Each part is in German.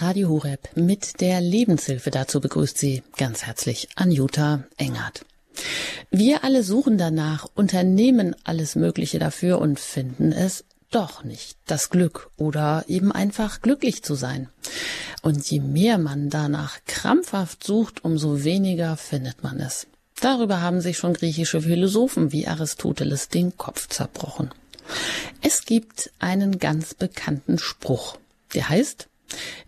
Radio Horeb mit der Lebenshilfe. Dazu begrüßt Sie ganz herzlich Anjuta Engert. Wir alle suchen danach, unternehmen alles Mögliche dafür und finden es doch nicht, das Glück oder eben einfach glücklich zu sein. Und je mehr man danach krampfhaft sucht, umso weniger findet man es. Darüber haben sich schon griechische Philosophen wie Aristoteles den Kopf zerbrochen. Es gibt einen ganz bekannten Spruch, der heißt,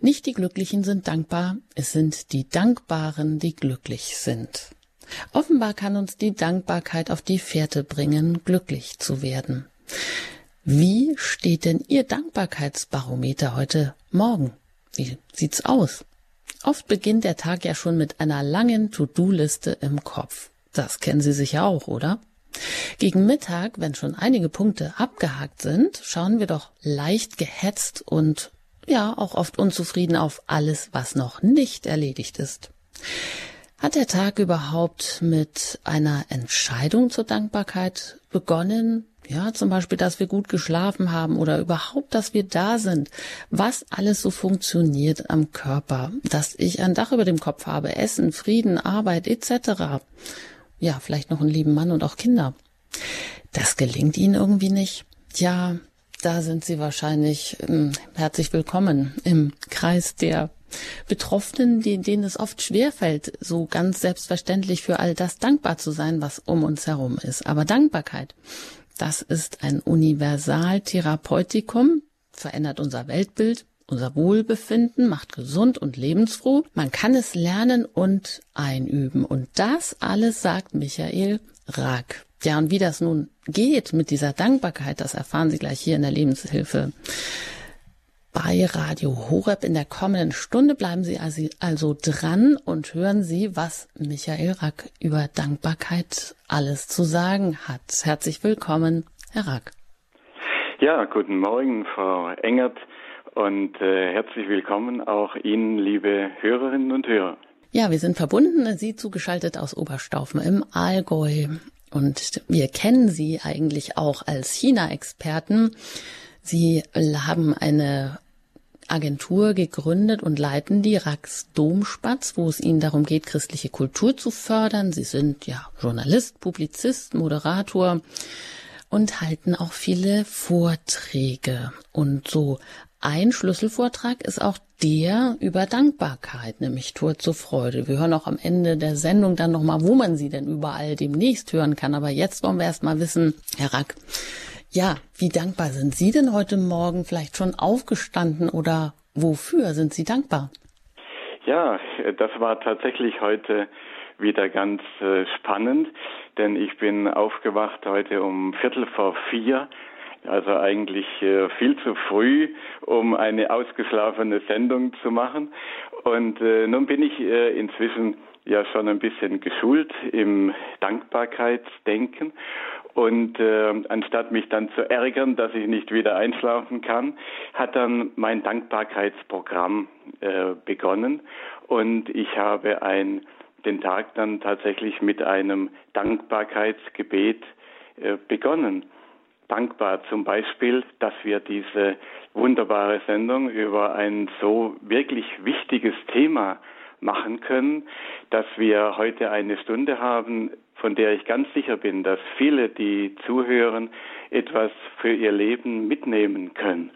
nicht die Glücklichen sind dankbar, es sind die Dankbaren, die glücklich sind. Offenbar kann uns die Dankbarkeit auf die Fährte bringen, glücklich zu werden. Wie steht denn Ihr Dankbarkeitsbarometer heute Morgen? Wie sieht's aus? Oft beginnt der Tag ja schon mit einer langen To-Do-Liste im Kopf. Das kennen Sie sicher auch, oder? Gegen Mittag, wenn schon einige Punkte abgehakt sind, schauen wir doch leicht gehetzt und ja auch oft unzufrieden auf alles, was noch nicht erledigt ist. Hat der Tag überhaupt mit einer Entscheidung zur Dankbarkeit begonnen? Ja, zum Beispiel, dass wir gut geschlafen haben oder überhaupt, dass wir da sind, was alles so funktioniert am Körper, dass ich ein Dach über dem Kopf habe, Essen, Frieden, Arbeit etc. Ja, vielleicht noch einen lieben Mann und auch Kinder. Das gelingt Ihnen irgendwie nicht. Ja, da sind Sie wahrscheinlich ähm, herzlich willkommen im Kreis der Betroffenen, denen es oft schwerfällt, so ganz selbstverständlich für all das dankbar zu sein, was um uns herum ist. Aber Dankbarkeit, das ist ein Universaltherapeutikum, verändert unser Weltbild, unser Wohlbefinden, macht gesund und lebensfroh. Man kann es lernen und einüben. Und das alles sagt Michael Rack. Ja, und wie das nun geht mit dieser Dankbarkeit, das erfahren Sie gleich hier in der Lebenshilfe bei Radio Horeb in der kommenden Stunde. Bleiben Sie also dran und hören Sie, was Michael Rack über Dankbarkeit alles zu sagen hat. Herzlich willkommen, Herr Rack. Ja, guten Morgen, Frau Engert, und äh, herzlich willkommen auch Ihnen, liebe Hörerinnen und Hörer. Ja, wir sind verbunden, Sie zugeschaltet aus Oberstaufen im Allgäu. Und wir kennen Sie eigentlich auch als China-Experten. Sie haben eine Agentur gegründet und leiten die Rax Domspatz, wo es ihnen darum geht, christliche Kultur zu fördern. Sie sind ja Journalist, Publizist, Moderator und halten auch viele Vorträge. Und so ein Schlüsselvortrag ist auch der über Dankbarkeit, nämlich Tor zur Freude. Wir hören auch am Ende der Sendung dann nochmal, wo man sie denn überall demnächst hören kann. Aber jetzt wollen wir erst mal wissen, Herr Rack, ja, wie dankbar sind Sie denn heute Morgen vielleicht schon aufgestanden oder wofür sind Sie dankbar? Ja, das war tatsächlich heute wieder ganz äh, spannend, denn ich bin aufgewacht heute um Viertel vor vier, also eigentlich äh, viel zu früh, um eine ausgeschlafene Sendung zu machen. Und äh, nun bin ich äh, inzwischen ja schon ein bisschen geschult im Dankbarkeitsdenken und äh, anstatt mich dann zu ärgern, dass ich nicht wieder einschlafen kann, hat dann mein Dankbarkeitsprogramm äh, begonnen. Und ich habe ein, den Tag dann tatsächlich mit einem Dankbarkeitsgebet äh, begonnen. Dankbar zum Beispiel, dass wir diese wunderbare Sendung über ein so wirklich wichtiges Thema machen können, dass wir heute eine Stunde haben, von der ich ganz sicher bin, dass viele, die zuhören, etwas für ihr Leben mitnehmen können.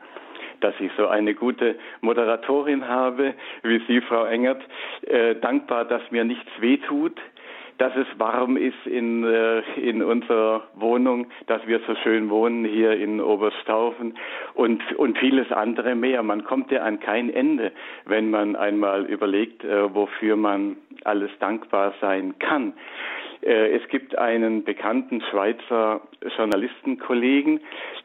Dass ich so eine gute Moderatorin habe, wie Sie, Frau Engert, äh, dankbar, dass mir nichts wehtut, dass es warm ist in, äh, in unserer Wohnung, dass wir so schön wohnen hier in Oberstaufen und, und vieles andere mehr. Man kommt ja an kein Ende, wenn man einmal überlegt, äh, wofür man alles dankbar sein kann. Äh, es gibt einen bekannten Schweizer Journalistenkollegen,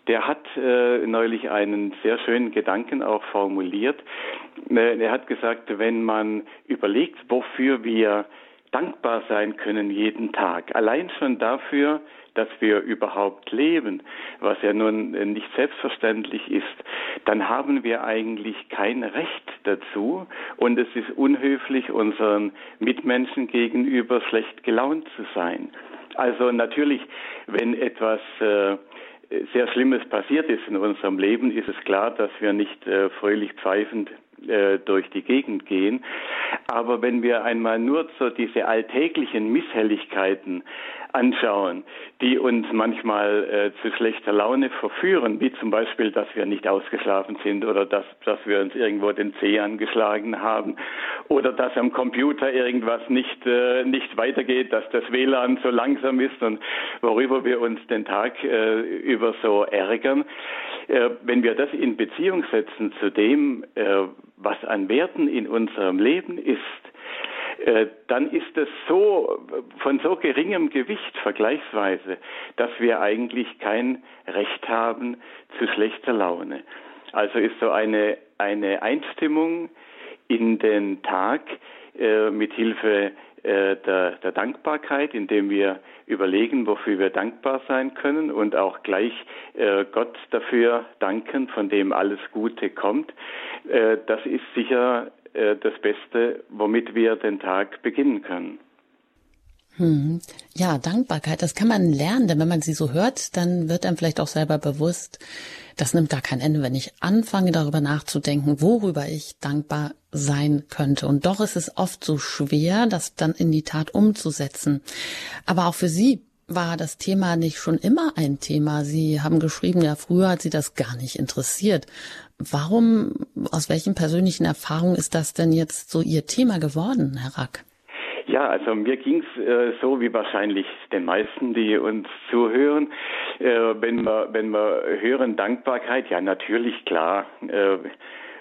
der hat äh, neulich einen sehr schönen Gedanken auch formuliert. Äh, er hat gesagt, wenn man überlegt, wofür wir dankbar sein können jeden Tag, allein schon dafür, dass wir überhaupt leben, was ja nun nicht selbstverständlich ist, dann haben wir eigentlich kein Recht dazu. Und es ist unhöflich, unseren Mitmenschen gegenüber schlecht gelaunt zu sein. Also natürlich, wenn etwas äh, sehr Schlimmes passiert ist in unserem Leben, ist es klar, dass wir nicht äh, fröhlich pfeifend äh, durch die Gegend gehen. Aber wenn wir einmal nur so diese alltäglichen Misshelligkeiten anschauen, die uns manchmal äh, zu schlechter Laune verführen, wie zum Beispiel, dass wir nicht ausgeschlafen sind oder dass, dass wir uns irgendwo den Zeh angeschlagen haben oder dass am Computer irgendwas nicht, äh, nicht weitergeht, dass das WLAN so langsam ist und worüber wir uns den Tag äh, über so ärgern. Äh, wenn wir das in Beziehung setzen zu dem, äh, was an Werten in unserem Leben ist, äh, dann ist es so von so geringem Gewicht vergleichsweise, dass wir eigentlich kein Recht haben zu schlechter Laune. Also ist so eine, eine Einstimmung in den Tag äh, mit Hilfe äh, der, der Dankbarkeit, indem wir überlegen, wofür wir dankbar sein können und auch gleich äh, Gott dafür danken, von dem alles Gute kommt. Äh, das ist sicher äh, das Beste, womit wir den Tag beginnen können. Hm. Ja, Dankbarkeit, das kann man lernen, denn wenn man sie so hört, dann wird einem vielleicht auch selber bewusst, das nimmt gar kein Ende, wenn ich anfange darüber nachzudenken, worüber ich dankbar sein könnte. Und doch ist es oft so schwer, das dann in die Tat umzusetzen. Aber auch für Sie war das Thema nicht schon immer ein Thema? Sie haben geschrieben, ja, früher hat Sie das gar nicht interessiert. Warum, aus welchen persönlichen Erfahrungen ist das denn jetzt so Ihr Thema geworden, Herr Rack? Ja, also mir ging's äh, so wie wahrscheinlich den meisten, die uns zuhören. Äh, wenn wir wenn wir hören Dankbarkeit, ja natürlich klar. Äh,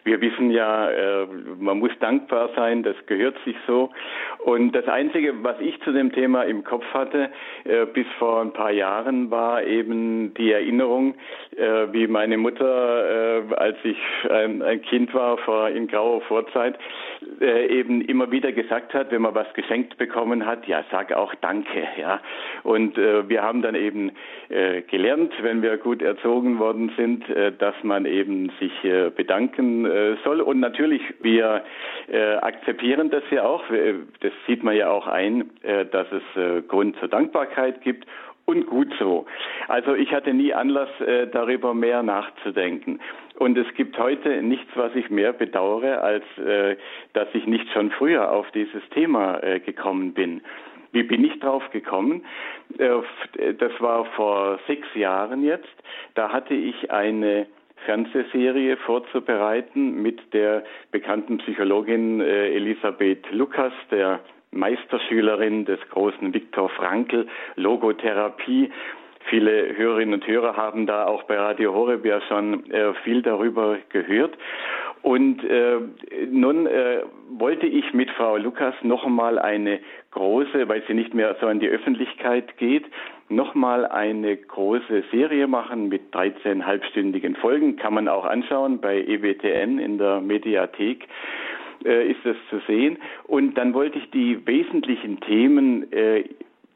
wir wissen ja, äh, man muss dankbar sein, das gehört sich so. Und das Einzige, was ich zu dem Thema im Kopf hatte, äh, bis vor ein paar Jahren, war eben die Erinnerung, äh, wie meine Mutter, als ich ein, Kind war, in grauer Vorzeit, eben immer wieder gesagt hat, wenn man was geschenkt bekommen hat, ja, sag auch Danke, ja. Und wir haben dann eben gelernt, wenn wir gut erzogen worden sind, dass man eben sich bedanken äh, soll. Und natürlich, wir äh, akzeptieren das ja auch. Das sieht man ja auch ein, äh, dass es Grund zur Dankbarkeit gibt. Und gut so. Also ich hatte nie Anlass, darüber mehr nachzudenken. Und es gibt heute nichts, was ich mehr bedauere, als dass ich nicht schon früher auf dieses Thema gekommen bin. Wie bin ich drauf gekommen? Das war vor sechs Jahren jetzt. Da hatte ich eine Fernsehserie vorzubereiten mit der bekannten Psychologin äh, Elisabeth Lukas, der Meisterschülerin des großen Viktor Frankl, Logotherapie. Viele Hörerinnen und Hörer haben da auch bei Radio Horeb ja schon äh, viel darüber gehört. Und äh, nun äh, wollte ich mit Frau Lukas noch einmal eine große, weil sie nicht mehr so an die Öffentlichkeit geht, nochmal eine große Serie machen mit 13 halbstündigen Folgen. Kann man auch anschauen bei EWTN in der Mediathek äh, ist das zu sehen. Und dann wollte ich die wesentlichen Themen äh,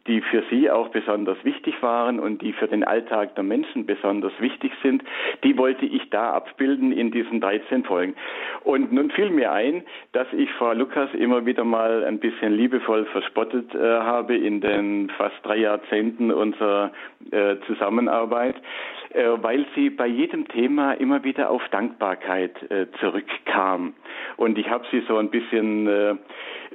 die für sie auch besonders wichtig waren und die für den Alltag der Menschen besonders wichtig sind, die wollte ich da abbilden in diesen 13 Folgen. Und nun fiel mir ein, dass ich Frau Lukas immer wieder mal ein bisschen liebevoll verspottet äh, habe in den fast drei Jahrzehnten unserer äh, Zusammenarbeit, weil sie bei jedem Thema immer wieder auf Dankbarkeit äh, zurückkam. Und ich habe sie so ein bisschen äh,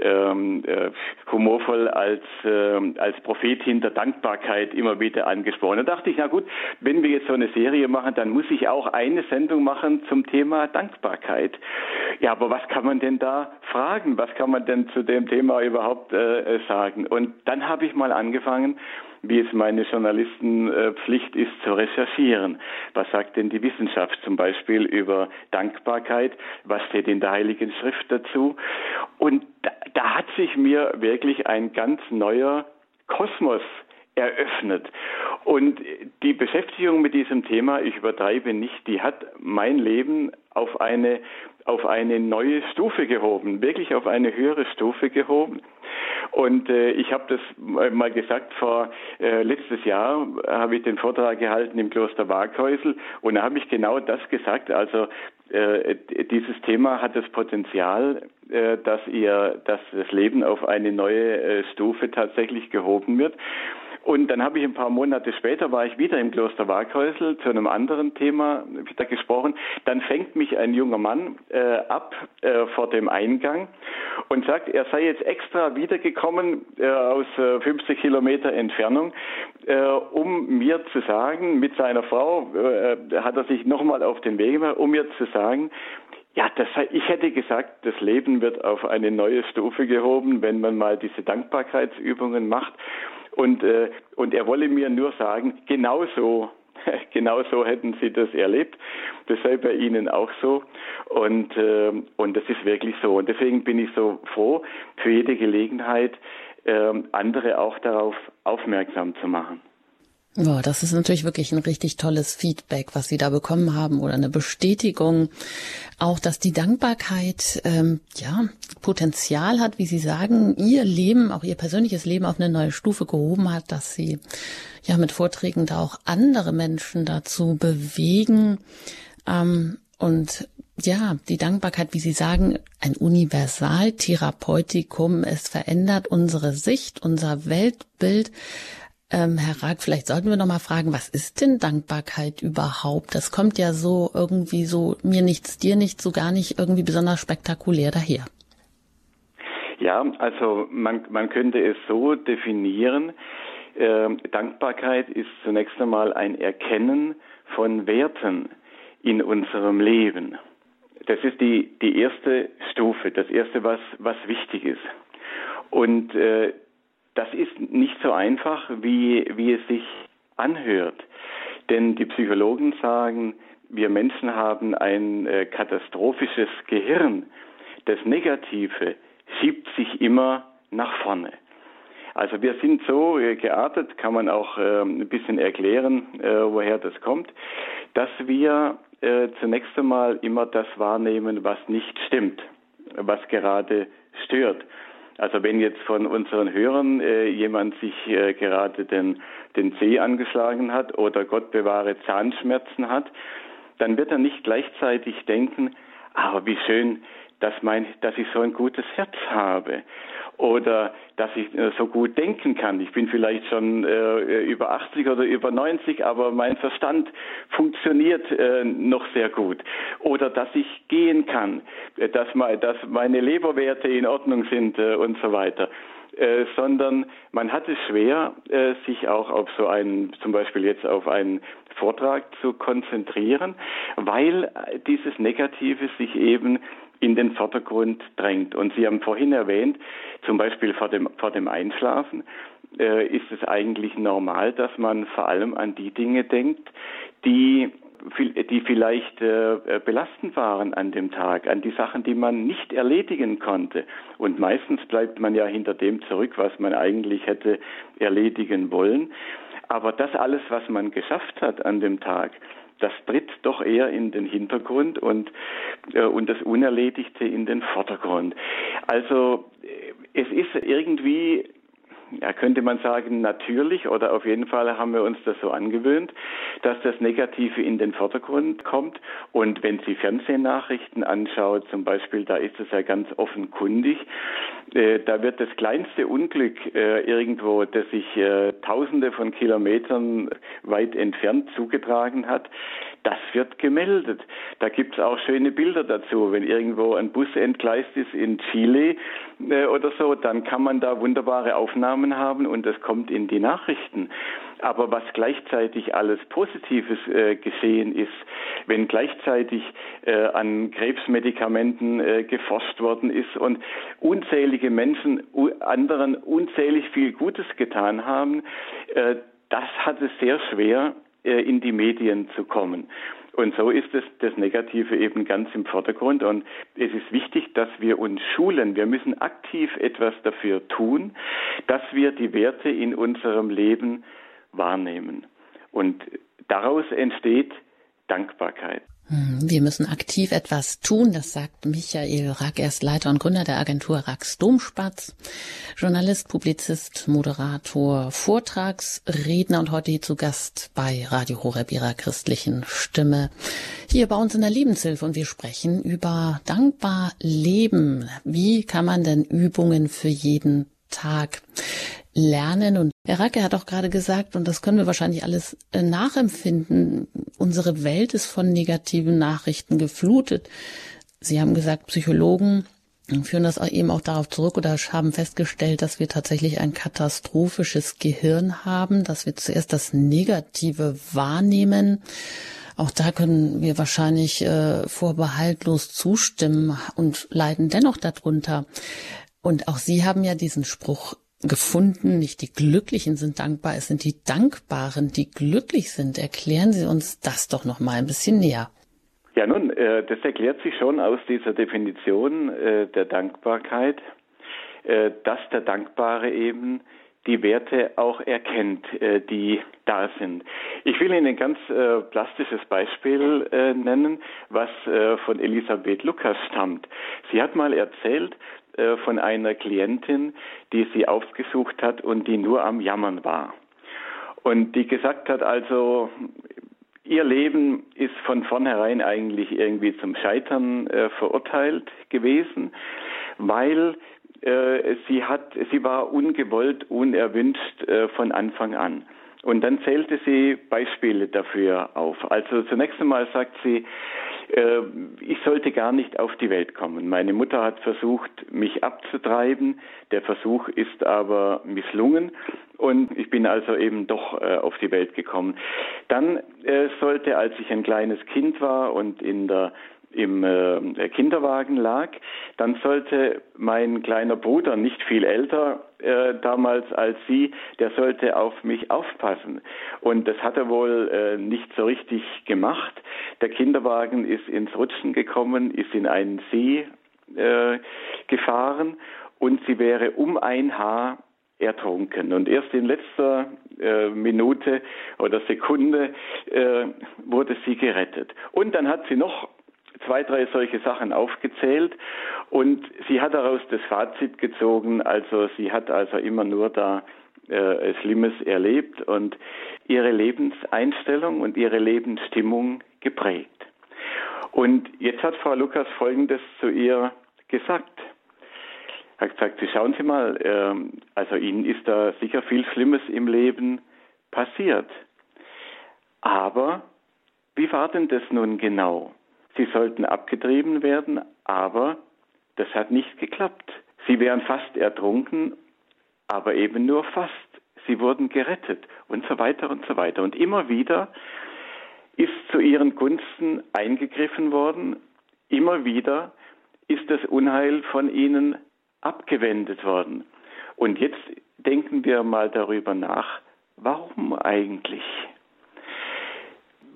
ähm, äh, humorvoll als, äh, als Prophetin der Dankbarkeit immer wieder angesprochen. Da dachte ich, na gut, wenn wir jetzt so eine Serie machen, dann muss ich auch eine Sendung machen zum Thema Dankbarkeit. Ja, aber was kann man denn da fragen? Was kann man denn zu dem Thema überhaupt äh, sagen? Und dann habe ich mal angefangen, wie es meine Journalistenpflicht ist, zu recherchieren. Was sagt denn die Wissenschaft zum Beispiel über Dankbarkeit? Was steht in der Heiligen Schrift dazu? Und da, da hat sich mir wirklich ein ganz neuer Kosmos eröffnet. Und die Beschäftigung mit diesem Thema, ich übertreibe nicht, die hat mein Leben auf eine, auf eine neue Stufe gehoben, wirklich auf eine höhere Stufe gehoben. Und äh, ich habe das mal gesagt, vor äh, letztes Jahr habe ich den Vortrag gehalten im Kloster Waghäusel und da habe ich genau das gesagt. Also äh, dieses Thema hat das Potenzial, äh, dass ihr, dass das Leben auf eine neue äh, Stufe tatsächlich gehoben wird. Und dann habe ich ein paar Monate später, war ich wieder im Kloster Waghäusel zu einem anderen Thema wieder gesprochen. Dann fängt mich ein junger Mann äh, ab äh, vor dem Eingang und sagt, er sei jetzt extra wiedergekommen äh, aus 50 äh, Kilometer Entfernung, äh, um mir zu sagen, mit seiner Frau äh, hat er sich nochmal auf den Weg gemacht, um mir zu sagen, ja, das, ich hätte gesagt, das Leben wird auf eine neue Stufe gehoben, wenn man mal diese Dankbarkeitsübungen macht. Und, äh, und er wolle mir nur sagen, genauso, genauso hätten Sie das erlebt. Das sei bei Ihnen auch so. Und, äh, und das ist wirklich so. Und deswegen bin ich so froh, für jede Gelegenheit äh, andere auch darauf aufmerksam zu machen. Boah, das ist natürlich wirklich ein richtig tolles Feedback, was Sie da bekommen haben oder eine Bestätigung. Auch, dass die Dankbarkeit ähm, ja Potenzial hat, wie Sie sagen, Ihr Leben, auch Ihr persönliches Leben auf eine neue Stufe gehoben hat, dass Sie ja mit Vorträgen da auch andere Menschen dazu bewegen. Ähm, und ja, die Dankbarkeit, wie Sie sagen, ein Universaltherapeutikum. Es verändert unsere Sicht, unser Weltbild. Ähm, Herr Rack, vielleicht sollten wir noch mal fragen, was ist denn Dankbarkeit überhaupt? Das kommt ja so irgendwie so mir nichts, dir nichts, so gar nicht irgendwie besonders spektakulär daher. Ja, also man, man könnte es so definieren. Äh, Dankbarkeit ist zunächst einmal ein Erkennen von Werten in unserem Leben. Das ist die, die erste Stufe, das erste, was, was wichtig ist. Und äh, das ist nicht so einfach, wie, wie es sich anhört. Denn die Psychologen sagen, wir Menschen haben ein äh, katastrophisches Gehirn. Das Negative schiebt sich immer nach vorne. Also wir sind so äh, geartet, kann man auch äh, ein bisschen erklären, äh, woher das kommt, dass wir äh, zunächst einmal immer das wahrnehmen, was nicht stimmt, was gerade stört. Also wenn jetzt von unseren Hörern äh, jemand sich äh, gerade den, den Zeh angeschlagen hat oder Gott bewahre Zahnschmerzen hat, dann wird er nicht gleichzeitig denken, aber wie schön, dass, mein, dass ich so ein gutes Herz habe oder dass ich äh, so gut denken kann. Ich bin vielleicht schon äh, über 80 oder über 90, aber mein Verstand funktioniert äh, noch sehr gut. Oder dass ich gehen kann, äh, dass, mal, dass meine Leberwerte in Ordnung sind äh, und so weiter. Äh, sondern man hat es schwer, äh, sich auch auf so einen, zum Beispiel jetzt auf einen Vortrag zu konzentrieren, weil äh, dieses Negative sich eben in den Vordergrund drängt. Und Sie haben vorhin erwähnt, zum Beispiel vor dem, vor dem Einschlafen, äh, ist es eigentlich normal, dass man vor allem an die Dinge denkt, die die vielleicht äh, belastend waren an dem Tag, an die Sachen, die man nicht erledigen konnte. Und meistens bleibt man ja hinter dem zurück, was man eigentlich hätte erledigen wollen. Aber das alles, was man geschafft hat an dem Tag, das tritt doch eher in den Hintergrund und, äh, und das Unerledigte in den Vordergrund. Also äh, es ist irgendwie ja, könnte man sagen, natürlich oder auf jeden Fall haben wir uns das so angewöhnt, dass das Negative in den Vordergrund kommt. Und wenn Sie Fernsehnachrichten anschauen, zum Beispiel, da ist es ja ganz offenkundig, äh, da wird das kleinste Unglück äh, irgendwo, das sich äh, tausende von Kilometern weit entfernt zugetragen hat, das wird gemeldet. Da gibt es auch schöne Bilder dazu. Wenn irgendwo ein Bus entgleist ist in Chile äh, oder so, dann kann man da wunderbare Aufnahmen haben und das kommt in die Nachrichten. Aber was gleichzeitig alles Positives äh, geschehen ist, wenn gleichzeitig äh, an Krebsmedikamenten äh, geforscht worden ist und unzählige Menschen anderen unzählig viel Gutes getan haben, äh, das hat es sehr schwer, äh, in die Medien zu kommen. Und so ist es das Negative eben ganz im Vordergrund. Und es ist wichtig, dass wir uns schulen. Wir müssen aktiv etwas dafür tun, dass wir die Werte in unserem Leben wahrnehmen. Und daraus entsteht Dankbarkeit. Hm, wir müssen aktiv etwas tun, das sagt Michael Rack. Er ist Leiter und Gründer der Agentur Racks Domspatz, Journalist, Publizist, Moderator, Vortragsredner und heute hier zu Gast bei Radio Horeb ihrer christlichen Stimme. Hier bei uns in der Lebenshilfe und wir sprechen über dankbar leben. Wie kann man denn Übungen für jeden Tag lernen. Und Herr Racke hat auch gerade gesagt, und das können wir wahrscheinlich alles äh, nachempfinden, unsere Welt ist von negativen Nachrichten geflutet. Sie haben gesagt, Psychologen führen das eben auch darauf zurück oder haben festgestellt, dass wir tatsächlich ein katastrophisches Gehirn haben, dass wir zuerst das Negative wahrnehmen. Auch da können wir wahrscheinlich äh, vorbehaltlos zustimmen und leiden dennoch darunter. Und auch Sie haben ja diesen Spruch gefunden, nicht die Glücklichen sind dankbar, es sind die Dankbaren, die glücklich sind. Erklären Sie uns das doch noch mal ein bisschen näher. Ja, nun, äh, das erklärt sich schon aus dieser Definition äh, der Dankbarkeit, äh, dass der Dankbare eben die Werte auch erkennt, die da sind. Ich will Ihnen ein ganz plastisches Beispiel nennen, was von Elisabeth Lukas stammt. Sie hat mal erzählt von einer Klientin, die sie aufgesucht hat und die nur am Jammern war. Und die gesagt hat, also Ihr Leben ist von vornherein eigentlich irgendwie zum Scheitern äh, verurteilt gewesen, weil äh, sie hat, sie war ungewollt, unerwünscht äh, von Anfang an. Und dann zählte sie Beispiele dafür auf. Also zunächst einmal sagt sie, äh, ich sollte gar nicht auf die Welt kommen. Meine Mutter hat versucht, mich abzutreiben. Der Versuch ist aber misslungen und ich bin also eben doch äh, auf die Welt gekommen. Dann äh, sollte, als ich ein kleines Kind war und in der im äh, Kinderwagen lag, dann sollte mein kleiner Bruder, nicht viel älter äh, damals als sie, der sollte auf mich aufpassen. Und das hat er wohl äh, nicht so richtig gemacht. Der Kinderwagen ist ins Rutschen gekommen, ist in einen See äh, gefahren und sie wäre um ein Haar ertrunken. Und erst in letzter äh, Minute oder Sekunde äh, wurde sie gerettet. Und dann hat sie noch zwei, drei solche Sachen aufgezählt und sie hat daraus das Fazit gezogen, also sie hat also immer nur da äh, Schlimmes erlebt und ihre Lebenseinstellung und ihre Lebensstimmung geprägt. Und jetzt hat Frau Lukas Folgendes zu ihr gesagt. Er hat gesagt, Sie schauen Sie mal, äh, also Ihnen ist da sicher viel Schlimmes im Leben passiert. Aber wie war denn das nun genau? Sie sollten abgetrieben werden, aber das hat nicht geklappt. Sie wären fast ertrunken, aber eben nur fast. Sie wurden gerettet und so weiter und so weiter. Und immer wieder ist zu ihren Gunsten eingegriffen worden. Immer wieder ist das Unheil von ihnen abgewendet worden. Und jetzt denken wir mal darüber nach, warum eigentlich?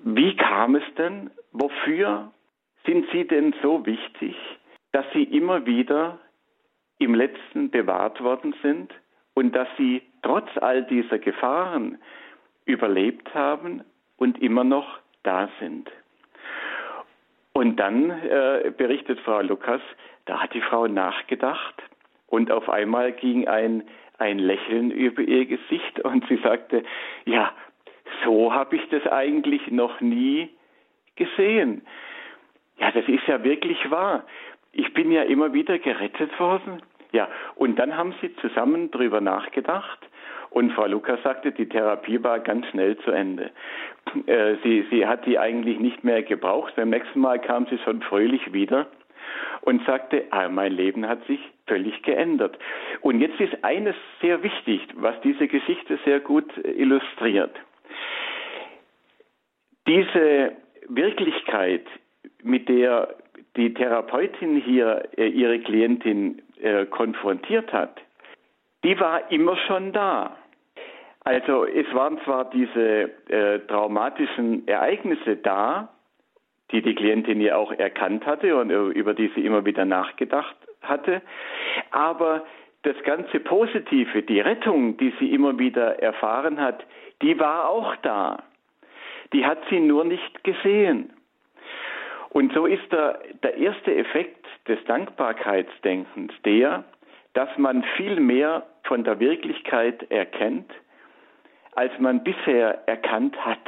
Wie kam es denn? Wofür sind sie denn so wichtig, dass sie immer wieder im letzten bewahrt worden sind und dass sie trotz all dieser Gefahren überlebt haben und immer noch da sind. Und dann äh, berichtet Frau Lukas, da hat die Frau nachgedacht und auf einmal ging ein, ein Lächeln über ihr Gesicht und sie sagte, ja, so habe ich das eigentlich noch nie gesehen. Ja, das ist ja wirklich wahr. Ich bin ja immer wieder gerettet worden. Ja, und dann haben sie zusammen drüber nachgedacht und Frau Lukas sagte, die Therapie war ganz schnell zu Ende. Äh, sie, sie hat die eigentlich nicht mehr gebraucht. Beim nächsten Mal kam sie schon fröhlich wieder und sagte, ah, mein Leben hat sich völlig geändert. Und jetzt ist eines sehr wichtig, was diese Geschichte sehr gut illustriert. Diese Wirklichkeit mit der die Therapeutin hier äh, ihre Klientin äh, konfrontiert hat, die war immer schon da. Also es waren zwar diese äh, traumatischen Ereignisse da, die die Klientin ja auch erkannt hatte und äh, über die sie immer wieder nachgedacht hatte, aber das ganze Positive, die Rettung, die sie immer wieder erfahren hat, die war auch da. Die hat sie nur nicht gesehen. Und so ist der, der erste Effekt des Dankbarkeitsdenkens der, dass man viel mehr von der Wirklichkeit erkennt, als man bisher erkannt hat.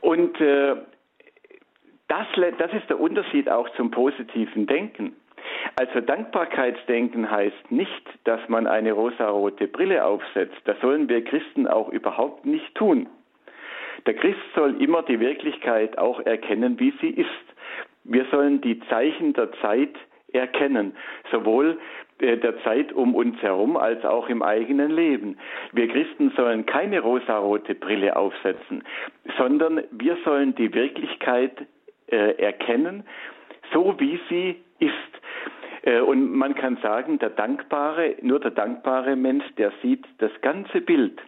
Und äh, das, das ist der Unterschied auch zum positiven Denken. Also Dankbarkeitsdenken heißt nicht, dass man eine rosarote Brille aufsetzt. Das sollen wir Christen auch überhaupt nicht tun. Der Christ soll immer die Wirklichkeit auch erkennen, wie sie ist. Wir sollen die Zeichen der Zeit erkennen, sowohl äh, der Zeit um uns herum als auch im eigenen Leben. Wir Christen sollen keine rosarote Brille aufsetzen, sondern wir sollen die Wirklichkeit äh, erkennen, so wie sie ist. Äh, und man kann sagen, der dankbare, nur der dankbare Mensch, der sieht das ganze Bild.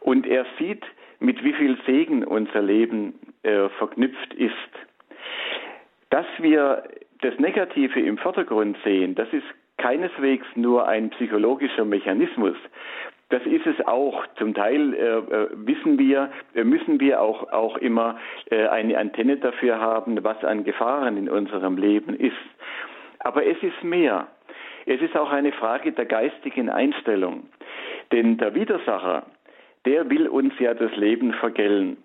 Und er sieht, mit wie viel Segen unser Leben äh, verknüpft ist. Dass wir das Negative im Vordergrund sehen, das ist keineswegs nur ein psychologischer Mechanismus. Das ist es auch. Zum Teil äh, äh wissen wir, äh, müssen wir auch, auch immer äh, eine Antenne dafür haben, was an Gefahren in unserem Leben ist. Aber es ist mehr. Es ist auch eine Frage der geistigen Einstellung. Denn der Widersacher, der will uns ja das Leben vergällen.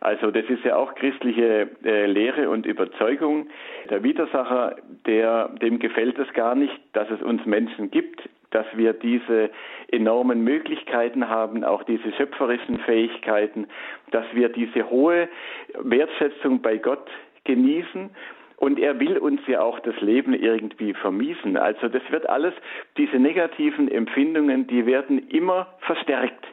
Also das ist ja auch christliche äh, Lehre und Überzeugung. Der Widersacher, der, dem gefällt es gar nicht, dass es uns Menschen gibt, dass wir diese enormen Möglichkeiten haben, auch diese schöpferischen Fähigkeiten, dass wir diese hohe Wertschätzung bei Gott genießen und er will uns ja auch das Leben irgendwie vermiesen. Also das wird alles, diese negativen Empfindungen, die werden immer verstärkt.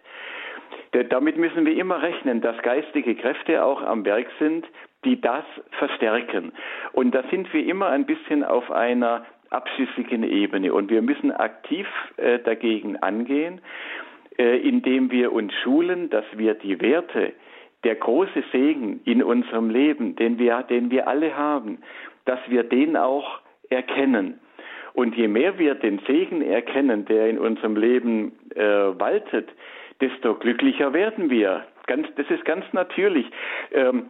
Damit müssen wir immer rechnen, dass geistige Kräfte auch am Werk sind, die das verstärken. Und da sind wir immer ein bisschen auf einer abschüssigen Ebene. Und wir müssen aktiv äh, dagegen angehen, äh, indem wir uns schulen, dass wir die Werte, der große Segen in unserem Leben, den wir, den wir alle haben, dass wir den auch erkennen. Und je mehr wir den Segen erkennen, der in unserem Leben äh, waltet, desto glücklicher werden wir. Ganz, das ist ganz natürlich. Ähm,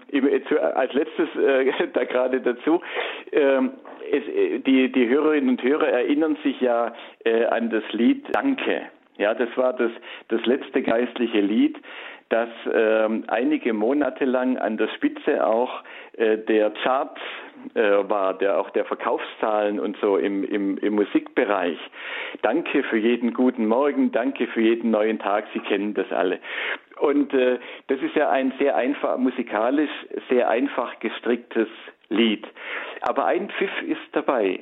als letztes äh, da gerade dazu, ähm, es, äh, die, die Hörerinnen und Hörer erinnern sich ja äh, an das Lied Danke. Ja, das war das, das letzte geistliche Lied, das ähm, einige Monate lang an der Spitze auch äh, der Charts äh, war, der auch der Verkaufszahlen und so im, im, im Musikbereich. Danke für jeden guten Morgen, danke für jeden neuen Tag, Sie kennen das alle. Und äh, das ist ja ein sehr einfach, musikalisch sehr einfach gestricktes Lied. Aber ein Pfiff ist dabei,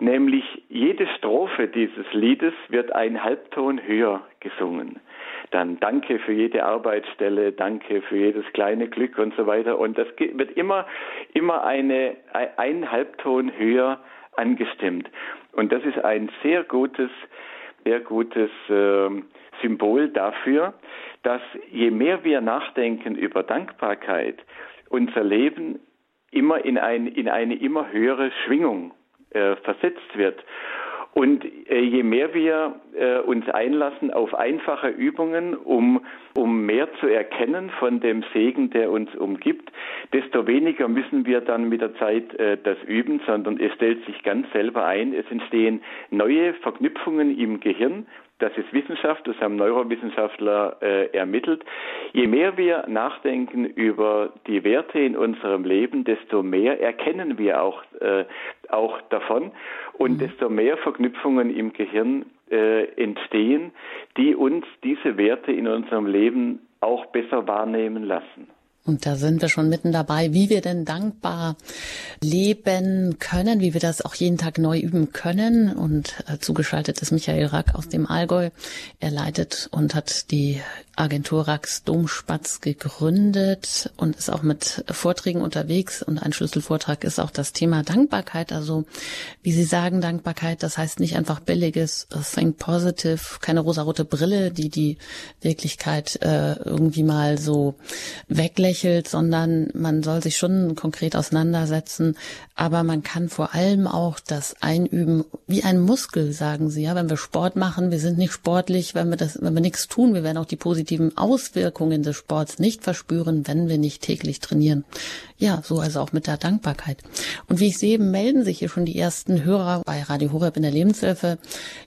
nämlich jede Strophe dieses Liedes wird ein Halbton höher gesungen dann Danke für jede Arbeitsstelle, Danke für jedes kleine Glück und so weiter. Und das wird immer, immer eine, ein Halbton höher angestimmt. Und das ist ein sehr gutes, sehr gutes äh, Symbol dafür, dass je mehr wir nachdenken über Dankbarkeit, unser Leben immer in, ein, in eine immer höhere Schwingung äh, versetzt wird. Und äh, je mehr wir äh, uns einlassen auf einfache Übungen, um, um mehr zu erkennen von dem Segen, der uns umgibt, desto weniger müssen wir dann mit der Zeit äh, das üben, sondern es stellt sich ganz selber ein. Es entstehen neue Verknüpfungen im Gehirn das ist Wissenschaft, das haben Neurowissenschaftler äh, ermittelt. Je mehr wir nachdenken über die Werte in unserem Leben, desto mehr erkennen wir auch, äh, auch davon und mhm. desto mehr Verknüpfungen im Gehirn äh, entstehen, die uns diese Werte in unserem Leben auch besser wahrnehmen lassen. Und da sind wir schon mitten dabei, wie wir denn dankbar leben können, wie wir das auch jeden Tag neu üben können. Und äh, zugeschaltet ist Michael Rack aus dem Allgäu. Er leitet und hat die Agentur Rax Domspatz gegründet und ist auch mit Vorträgen unterwegs. Und ein Schlüsselvortrag ist auch das Thema Dankbarkeit. Also, wie Sie sagen, Dankbarkeit, das heißt nicht einfach billiges Think Positive, keine rosarote Brille, die die Wirklichkeit äh, irgendwie mal so weglächelt, sondern man soll sich schon konkret auseinandersetzen. Aber man kann vor allem auch das einüben, wie ein Muskel, sagen Sie. Ja, wenn wir Sport machen, wir sind nicht sportlich, wenn wir das, wenn wir nichts tun, wir werden auch die positiven Auswirkungen des Sports nicht verspüren, wenn wir nicht täglich trainieren. Ja, so also auch mit der Dankbarkeit. Und wie ich sehe, melden sich hier schon die ersten Hörer bei Radio Horeb in der Lebenshilfe.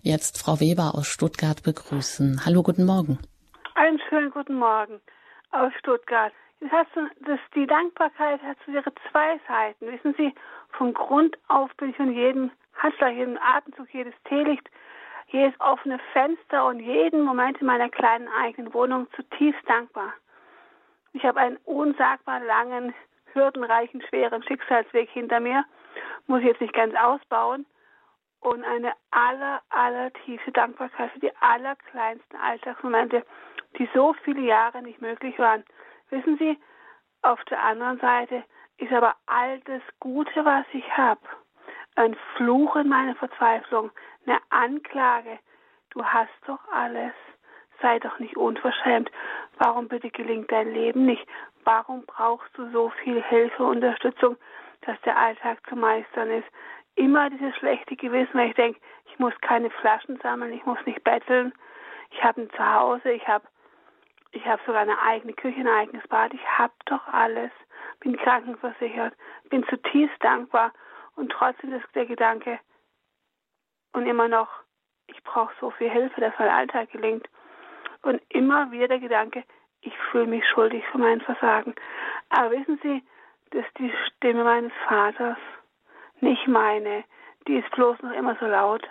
Jetzt Frau Weber aus Stuttgart begrüßen. Hallo, guten Morgen. Einen schönen guten Morgen aus Stuttgart. Das, das, die Dankbarkeit hat so ihre zwei Seiten. Wissen Sie, von Grund auf bin ich von jedem Handschlag, jeden Atemzug, jedes Teelicht, jedes offene Fenster und jeden Moment in meiner kleinen eigenen Wohnung zutiefst dankbar. Ich habe einen unsagbar langen, hürdenreichen, schweren Schicksalsweg hinter mir, muss ich jetzt nicht ganz ausbauen, und eine aller, aller tiefe Dankbarkeit für die allerkleinsten Alltagsmomente, die so viele Jahre nicht möglich waren. Wissen Sie, auf der anderen Seite ist aber all das Gute, was ich habe, ein Fluch in meiner Verzweiflung, eine Anklage. Du hast doch alles. Sei doch nicht unverschämt. Warum bitte gelingt dein Leben nicht? Warum brauchst du so viel Hilfe, Unterstützung, dass der Alltag zu meistern ist? Immer dieses schlechte Gewissen, weil ich denke, ich muss keine Flaschen sammeln, ich muss nicht betteln. Ich habe ein Zuhause, ich habe ich habe sogar eine eigene Küche, ein eigenes Bad. Ich habe doch alles. Bin krankenversichert, bin zutiefst dankbar und trotzdem ist der Gedanke und immer noch, ich brauche so viel Hilfe, dass mein Alltag gelingt. Und immer wieder der Gedanke, ich fühle mich schuldig für mein Versagen. Aber wissen Sie, dass die Stimme meines Vaters, nicht meine, die ist bloß noch immer so laut.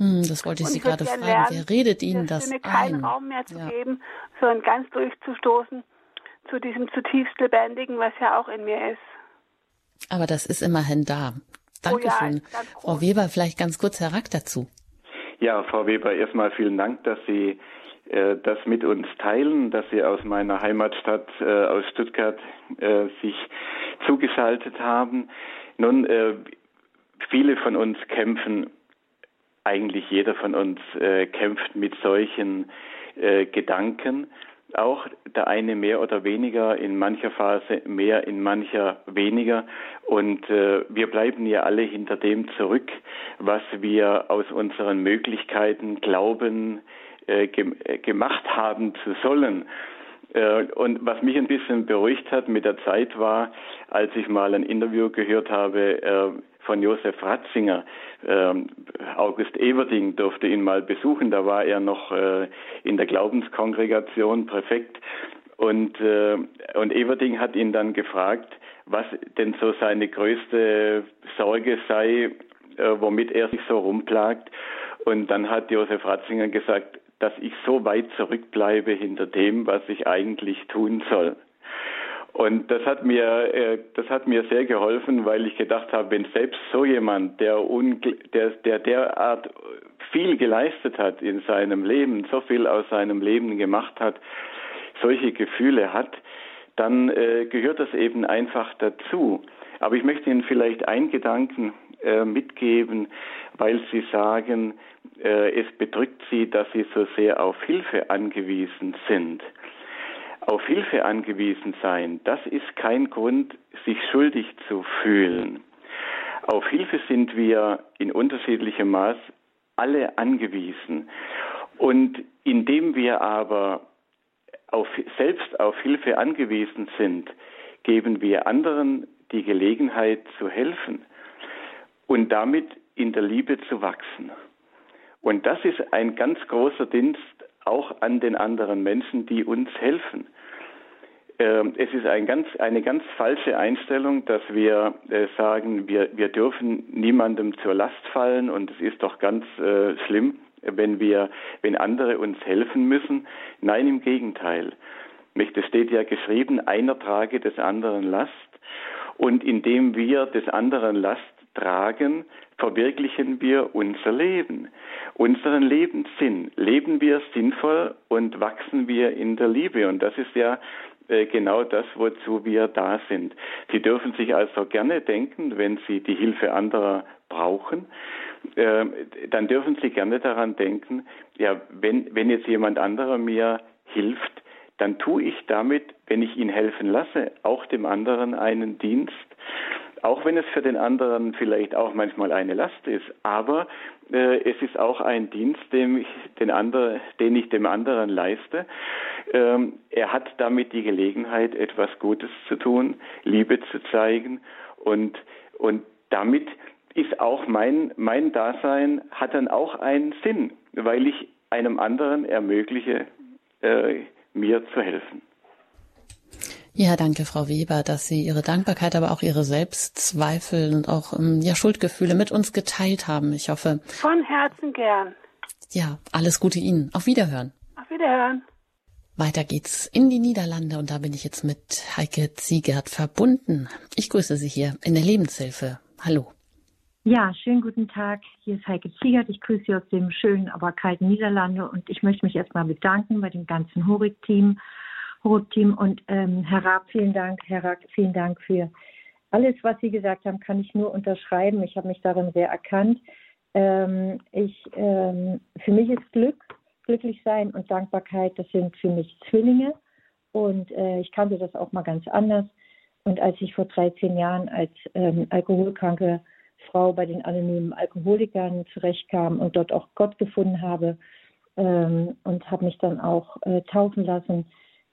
Hm, das wollte ich und Sie gerade fragen. Lernen, Wer redet Ihnen das Stimme keinen ein? Raum mehr zu ja. geben, sondern ganz durchzustoßen zu diesem zutiefst Lebendigen, was ja auch in mir ist. Aber das ist immerhin da. Dankeschön. Oh ja, Frau Weber, vielleicht ganz kurz Herr Rack dazu. Ja, Frau Weber, erstmal vielen Dank, dass Sie äh, das mit uns teilen, dass Sie aus meiner Heimatstadt äh, aus Stuttgart äh, sich zugeschaltet haben. Nun, äh, viele von uns kämpfen, eigentlich jeder von uns äh, kämpft mit solchen äh, Gedanken auch der eine mehr oder weniger, in mancher Phase mehr, in mancher weniger. Und äh, wir bleiben ja alle hinter dem zurück, was wir aus unseren Möglichkeiten glauben, äh, ge äh, gemacht haben zu sollen. Äh, und was mich ein bisschen beruhigt hat mit der Zeit war, als ich mal ein Interview gehört habe äh, von Josef Ratzinger. Ähm, August Everding durfte ihn mal besuchen, da war er noch äh, in der Glaubenskongregation Präfekt. Und, und Everding hat ihn dann gefragt, was denn so seine größte Sorge sei, womit er sich so rumplagt. Und dann hat Josef Ratzinger gesagt, dass ich so weit zurückbleibe hinter dem, was ich eigentlich tun soll. Und das hat mir, äh, das hat mir sehr geholfen, weil ich gedacht habe, wenn selbst so jemand, der, der, der derart viel geleistet hat in seinem Leben, so viel aus seinem Leben gemacht hat, solche Gefühle hat, dann äh, gehört das eben einfach dazu. Aber ich möchte Ihnen vielleicht einen Gedanken äh, mitgeben, weil Sie sagen, äh, es bedrückt Sie, dass Sie so sehr auf Hilfe angewiesen sind. Auf Hilfe angewiesen sein, das ist kein Grund, sich schuldig zu fühlen. Auf Hilfe sind wir in unterschiedlichem Maß alle angewiesen. Und indem wir aber auf, selbst auf Hilfe angewiesen sind, geben wir anderen die Gelegenheit zu helfen und damit in der Liebe zu wachsen. Und das ist ein ganz großer Dienst auch an den anderen Menschen, die uns helfen. Ähm, es ist ein ganz, eine ganz falsche Einstellung, dass wir äh, sagen, wir, wir dürfen niemandem zur Last fallen und es ist doch ganz äh, schlimm, wenn wir, wenn andere uns helfen müssen. Nein, im Gegenteil. Es steht ja geschrieben, einer trage des anderen Last. Und indem wir des anderen Last tragen, verwirklichen wir unser Leben, unseren Lebenssinn. Leben wir sinnvoll und wachsen wir in der Liebe. Und das ist ja äh, genau das, wozu wir da sind. Sie dürfen sich also gerne denken, wenn Sie die Hilfe anderer brauchen, äh, dann dürfen Sie gerne daran denken, ja, wenn, wenn jetzt jemand anderer mir hilft, dann tue ich damit, wenn ich ihn helfen lasse, auch dem anderen einen Dienst auch wenn es für den anderen vielleicht auch manchmal eine Last ist, aber äh, es ist auch ein Dienst, dem ich den, andere, den ich dem anderen leiste. Ähm, er hat damit die Gelegenheit, etwas Gutes zu tun, Liebe zu zeigen und, und damit ist auch mein, mein Dasein hat dann auch einen Sinn, weil ich einem anderen ermögliche, äh, mir zu helfen. Ja, danke, Frau Weber, dass Sie Ihre Dankbarkeit, aber auch Ihre Selbstzweifel und auch ähm, ja, Schuldgefühle mit uns geteilt haben. Ich hoffe. Von Herzen gern. Ja, alles Gute Ihnen. Auf Wiederhören. Auf Wiederhören. Weiter geht's in die Niederlande und da bin ich jetzt mit Heike Ziegert verbunden. Ich grüße Sie hier in der Lebenshilfe. Hallo. Ja, schönen guten Tag. Hier ist Heike Ziegert. Ich grüße Sie aus dem schönen, aber kalten Niederlande und ich möchte mich erstmal bedanken bei dem ganzen Horik-Team. Horik-Team und ähm, Herr Raab, vielen Dank. Herr Raab, vielen Dank für alles, was Sie gesagt haben, kann ich nur unterschreiben. Ich habe mich darin sehr erkannt. Ähm, ich, ähm, für mich ist Glück glücklich sein und Dankbarkeit, das sind für mich Zwillinge. Und äh, ich kannte das auch mal ganz anders. Und als ich vor 13 Jahren als ähm, alkoholkranke Frau bei den anonymen Alkoholikern zurechtkam und dort auch Gott gefunden habe ähm, und habe mich dann auch äh, taufen lassen,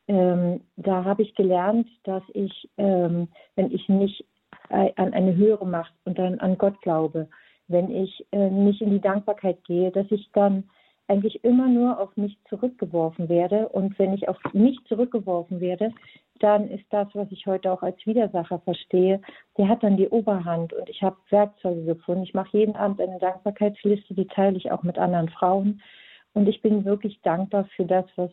ähm, da habe ich gelernt, dass ich, ähm, wenn ich nicht äh, an eine höhere Macht und dann an Gott glaube, wenn ich äh, nicht in die Dankbarkeit gehe, dass ich dann eigentlich immer nur auf mich zurückgeworfen werde. Und wenn ich auf mich zurückgeworfen werde, dann ist das, was ich heute auch als Widersacher verstehe, der hat dann die Oberhand. Und ich habe Werkzeuge gefunden. Ich mache jeden Abend eine Dankbarkeitsliste, die teile ich auch mit anderen Frauen. Und ich bin wirklich dankbar für das, was,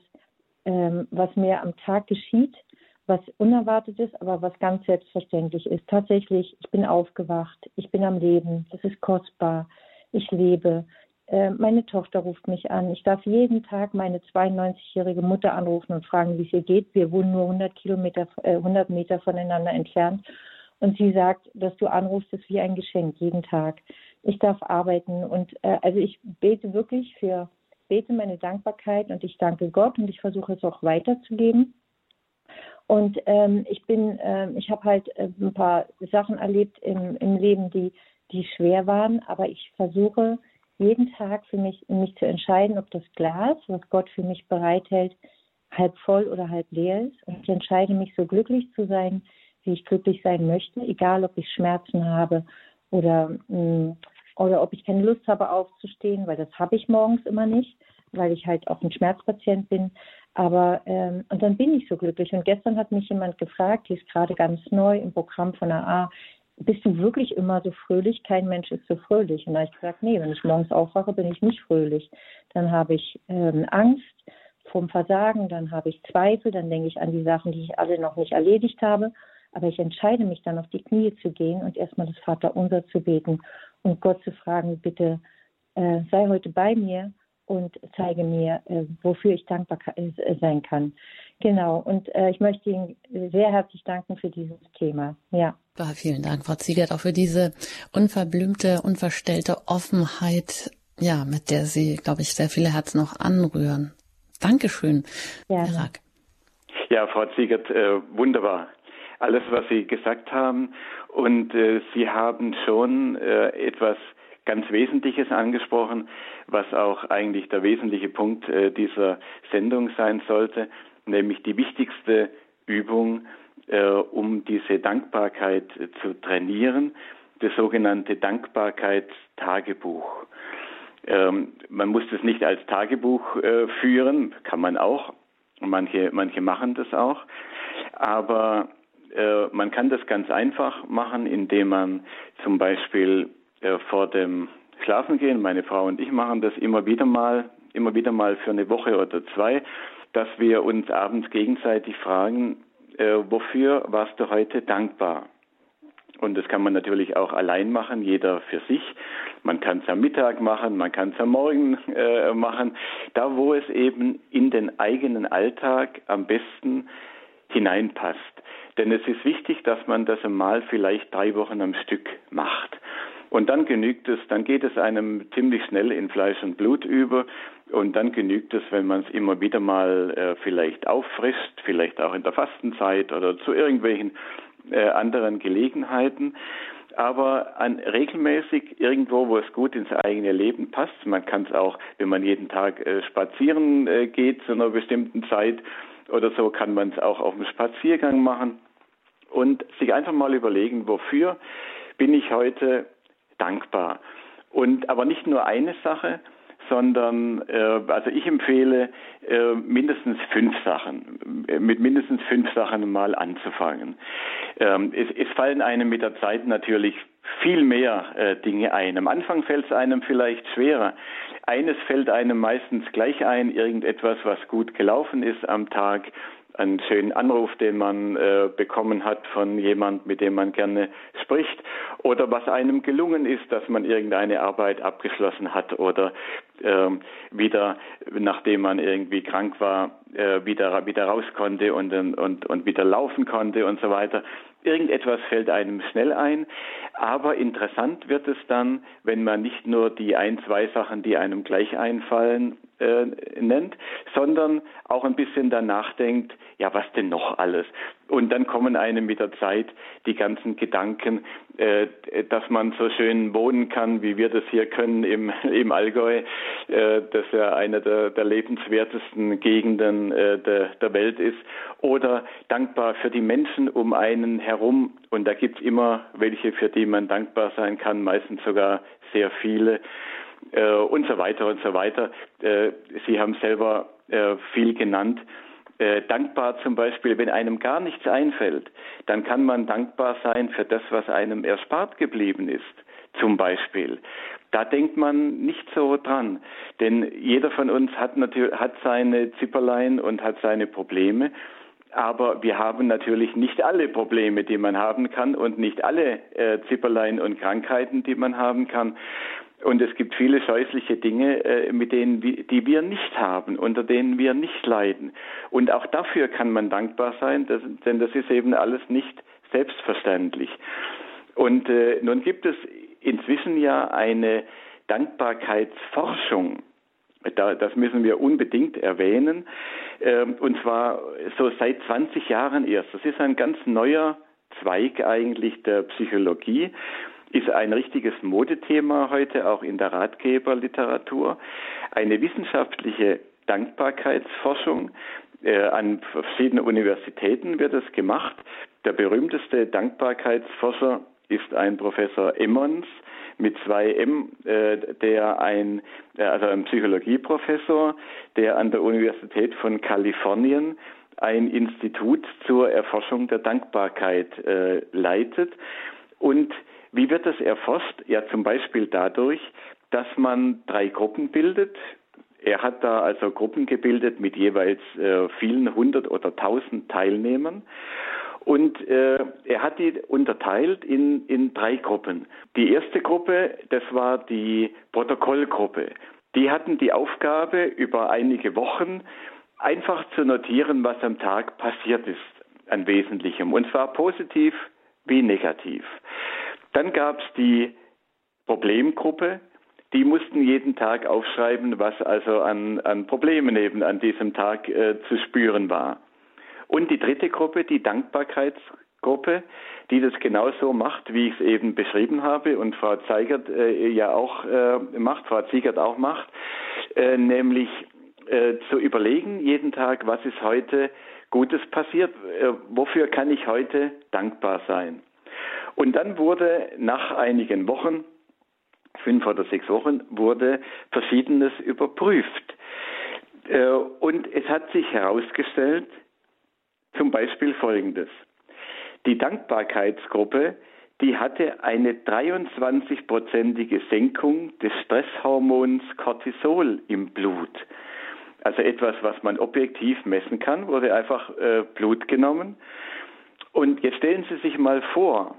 ähm, was mir am Tag geschieht, was unerwartet ist, aber was ganz selbstverständlich ist. Tatsächlich, ich bin aufgewacht, ich bin am Leben, das ist kostbar, ich lebe. Äh, meine Tochter ruft mich an. Ich darf jeden Tag meine 92-jährige Mutter anrufen und fragen, wie es ihr geht. Wir wohnen nur 100 Kilometer, äh, 100 Meter voneinander entfernt. Und sie sagt, dass du anrufst, ist wie ein Geschenk jeden Tag. Ich darf arbeiten und äh, also ich bete wirklich für, bete meine Dankbarkeit und ich danke Gott und ich versuche es auch weiterzugeben. Und ähm, ich bin, äh, ich habe halt äh, ein paar Sachen erlebt im, im Leben, die, die schwer waren, aber ich versuche jeden Tag für mich, mich zu entscheiden, ob das Glas, was Gott für mich bereithält, halb voll oder halb leer ist. Und ich entscheide mich, so glücklich zu sein, wie ich glücklich sein möchte, egal ob ich Schmerzen habe oder, mh, mm, oder ob ich keine Lust habe aufzustehen, weil das habe ich morgens immer nicht, weil ich halt auch ein Schmerzpatient bin. Aber ähm, und dann bin ich so glücklich. Und gestern hat mich jemand gefragt, die ist gerade ganz neu im Programm von AA, bist du wirklich immer so fröhlich? Kein Mensch ist so fröhlich. Und da habe ich gesagt, nee, wenn ich morgens aufwache, bin ich nicht fröhlich. Dann habe ich ähm, Angst vom Versagen, dann habe ich Zweifel, dann denke ich an die Sachen, die ich alle noch nicht erledigt habe. Aber ich entscheide mich dann auf die Knie zu gehen und erstmal das Vaterunser zu beten und Gott zu fragen, bitte äh, sei heute bei mir und zeige mir, äh, wofür ich dankbar äh, sein kann. Genau, und äh, ich möchte Ihnen sehr herzlich danken für dieses Thema. Ja. ja. Vielen Dank, Frau Ziegert, auch für diese unverblümte, unverstellte Offenheit, ja, mit der Sie, glaube ich, sehr viele Herzen noch anrühren. Dankeschön, ja. Herr Rack. Ja, Frau Ziegert, äh, wunderbar. Alles, was Sie gesagt haben. Und äh, Sie haben schon äh, etwas ganz Wesentliches angesprochen, was auch eigentlich der wesentliche Punkt äh, dieser Sendung sein sollte, nämlich die wichtigste Übung, äh, um diese Dankbarkeit äh, zu trainieren, das sogenannte Dankbarkeitstagebuch. Ähm, man muss das nicht als Tagebuch äh, führen, kann man auch. Manche, manche machen das auch. Aber man kann das ganz einfach machen, indem man zum Beispiel äh, vor dem Schlafengehen, meine Frau und ich machen das immer wieder mal, immer wieder mal für eine Woche oder zwei, dass wir uns abends gegenseitig fragen, äh, wofür warst du heute dankbar? Und das kann man natürlich auch allein machen, jeder für sich. Man kann es am Mittag machen, man kann es am Morgen äh, machen, da wo es eben in den eigenen Alltag am besten hineinpasst. Denn es ist wichtig, dass man das einmal vielleicht drei Wochen am Stück macht. Und dann genügt es, dann geht es einem ziemlich schnell in Fleisch und Blut über. Und dann genügt es, wenn man es immer wieder mal äh, vielleicht auffrischt, vielleicht auch in der Fastenzeit oder zu irgendwelchen äh, anderen Gelegenheiten. Aber an, regelmäßig irgendwo, wo es gut ins eigene Leben passt. Man kann es auch, wenn man jeden Tag äh, spazieren äh, geht zu einer bestimmten Zeit oder so, kann man es auch auf dem Spaziergang machen und sich einfach mal überlegen, wofür bin ich heute dankbar. Und aber nicht nur eine Sache, sondern äh, also ich empfehle äh, mindestens fünf Sachen, äh, mit mindestens fünf Sachen mal anzufangen. Ähm, es, es fallen einem mit der Zeit natürlich viel mehr äh, Dinge ein. Am Anfang fällt es einem vielleicht schwerer. Eines fällt einem meistens gleich ein, irgendetwas, was gut gelaufen ist am Tag, einen schönen Anruf, den man äh, bekommen hat von jemand, mit dem man gerne spricht, oder was einem gelungen ist, dass man irgendeine Arbeit abgeschlossen hat oder äh, wieder, nachdem man irgendwie krank war, äh, wieder wieder raus konnte und und und wieder laufen konnte und so weiter. Irgendetwas fällt einem schnell ein, aber interessant wird es dann, wenn man nicht nur die ein, zwei Sachen, die einem gleich einfallen, äh, nennt, sondern auch ein bisschen danach denkt, ja, was denn noch alles? Und dann kommen einem mit der Zeit die ganzen Gedanken, äh, dass man so schön wohnen kann, wie wir das hier können im, im Allgäu, äh, das ja eine der, der lebenswertesten Gegenden äh, der, der Welt ist, oder dankbar für die Menschen um einen herum. Und da gibt es immer welche, für die man dankbar sein kann, meistens sogar sehr viele äh, und so weiter und so weiter. Äh, Sie haben selber äh, viel genannt. Äh, dankbar zum Beispiel, wenn einem gar nichts einfällt, dann kann man dankbar sein für das, was einem erspart geblieben ist, zum Beispiel. Da denkt man nicht so dran, denn jeder von uns hat natürlich hat seine Zipperlein und hat seine Probleme. Aber wir haben natürlich nicht alle Probleme, die man haben kann und nicht alle äh, Zipperlein und Krankheiten, die man haben kann. Und es gibt viele scheußliche Dinge, äh, mit denen, die wir nicht haben, unter denen wir nicht leiden. Und auch dafür kann man dankbar sein, denn das ist eben alles nicht selbstverständlich. Und äh, nun gibt es inzwischen ja eine Dankbarkeitsforschung. das müssen wir unbedingt erwähnen. Ähm, und zwar so seit 20 Jahren erst. Das ist ein ganz neuer Zweig eigentlich der Psychologie ist ein richtiges Modethema heute, auch in der Ratgeberliteratur. Eine wissenschaftliche Dankbarkeitsforschung. Äh, an verschiedenen Universitäten wird es gemacht. Der berühmteste Dankbarkeitsforscher ist ein Professor Emmons mit zwei M, äh, der ein, äh, also ein Psychologieprofessor, der an der Universität von Kalifornien ein Institut zur Erforschung der Dankbarkeit äh, leitet und wie wird das erforscht? Ja, zum Beispiel dadurch, dass man drei Gruppen bildet. Er hat da also Gruppen gebildet mit jeweils äh, vielen hundert oder tausend Teilnehmern. Und äh, er hat die unterteilt in, in drei Gruppen. Die erste Gruppe, das war die Protokollgruppe. Die hatten die Aufgabe, über einige Wochen einfach zu notieren, was am Tag passiert ist an Wesentlichem. Und zwar positiv wie negativ. Dann gab es die Problemgruppe, die mussten jeden Tag aufschreiben, was also an, an Problemen eben an diesem Tag äh, zu spüren war. Und die dritte Gruppe, die Dankbarkeitsgruppe, die das genauso macht, wie ich es eben beschrieben habe und Frau Zeigert äh, ja auch äh, macht, Frau Ziegert auch macht, äh, nämlich äh, zu überlegen jeden Tag, was ist heute Gutes passiert, äh, wofür kann ich heute dankbar sein. Und dann wurde nach einigen Wochen, fünf oder sechs Wochen, wurde Verschiedenes überprüft. Äh, und es hat sich herausgestellt, zum Beispiel Folgendes. Die Dankbarkeitsgruppe, die hatte eine 23-prozentige Senkung des Stresshormons Cortisol im Blut. Also etwas, was man objektiv messen kann, wurde einfach äh, Blut genommen. Und jetzt stellen Sie sich mal vor,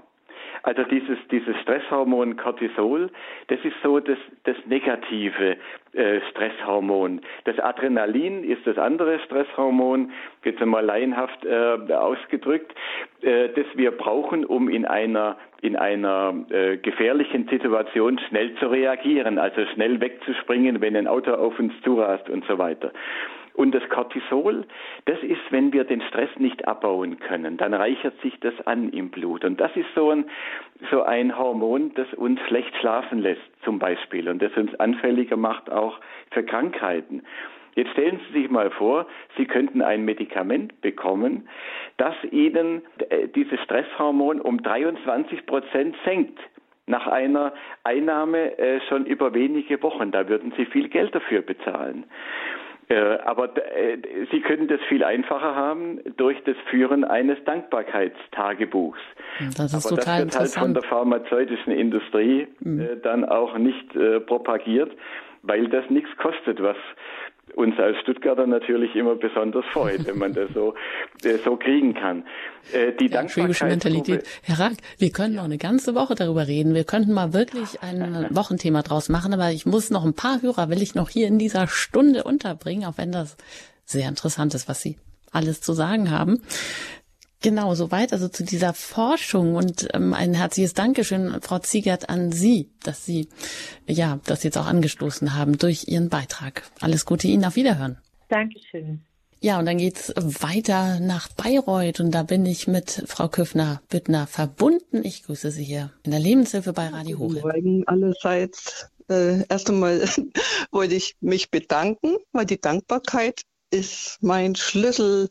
also dieses, dieses Stresshormon Cortisol, das ist so das, das negative äh, Stresshormon. Das Adrenalin ist das andere Stresshormon, jetzt einmal laienhaft äh, ausgedrückt, äh, das wir brauchen, um in einer in einer äh, gefährlichen Situation schnell zu reagieren, also schnell wegzuspringen, wenn ein Auto auf uns zurast und so weiter. Und das Cortisol, das ist, wenn wir den Stress nicht abbauen können, dann reichert sich das an im Blut. Und das ist so ein, so ein Hormon, das uns schlecht schlafen lässt, zum Beispiel, und das uns anfälliger macht auch für Krankheiten. Jetzt stellen Sie sich mal vor, Sie könnten ein Medikament bekommen, das Ihnen äh, dieses Stresshormon um 23 Prozent senkt. nach einer Einnahme äh, schon über wenige Wochen. Da würden Sie viel Geld dafür bezahlen. Äh, aber äh, Sie können das viel einfacher haben durch das Führen eines Dankbarkeitstagebuchs. Das ist aber total das wird halt von der pharmazeutischen Industrie mhm. äh, dann auch nicht propagiert, weil das nichts kostet, was uns als Stuttgarter natürlich immer besonders freut, wenn man das so, äh, so kriegen kann. Äh, die ja, Mentalität. Herr Rack, wir können noch eine ganze Woche darüber reden. Wir könnten mal wirklich ein Wochenthema draus machen, aber ich muss noch ein paar Hörer, will ich noch hier in dieser Stunde unterbringen, auch wenn das sehr interessant ist, was Sie alles zu sagen haben. Genau, soweit also zu dieser Forschung und ähm, ein herzliches Dankeschön, Frau Ziegert, an Sie, dass Sie ja das jetzt auch angestoßen haben durch Ihren Beitrag. Alles Gute Ihnen, auf Wiederhören. Dankeschön. Ja, und dann geht's weiter nach Bayreuth und da bin ich mit Frau Köfner-Büttner verbunden. Ich grüße Sie hier in der Lebenshilfe bei Radio Hoch. Morgen allerseits. Äh, erst einmal wollte ich mich bedanken, weil die Dankbarkeit ist mein Schlüssel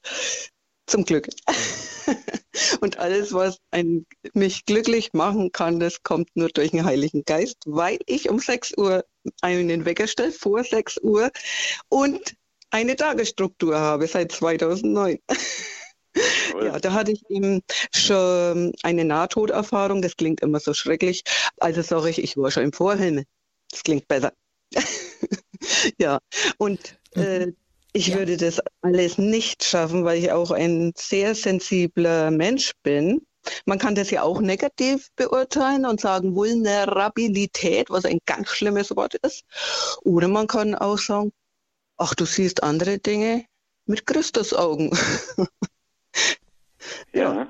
zum Glück. Und alles, was ein, mich glücklich machen kann, das kommt nur durch den Heiligen Geist, weil ich um 6 Uhr einen Wecker stelle, vor 6 Uhr, und eine Tagesstruktur habe seit 2009. Ja, da hatte ich eben schon eine Nahtoderfahrung. Das klingt immer so schrecklich. Also sage ich, ich war schon im Vorhimmel. Das klingt besser. ja, und äh, mhm. Ich ja. würde das alles nicht schaffen, weil ich auch ein sehr sensibler Mensch bin. Man kann das ja auch negativ beurteilen und sagen Vulnerabilität, was ein ganz schlimmes Wort ist. Oder man kann auch sagen, ach, du siehst andere Dinge mit Christus Augen. ja.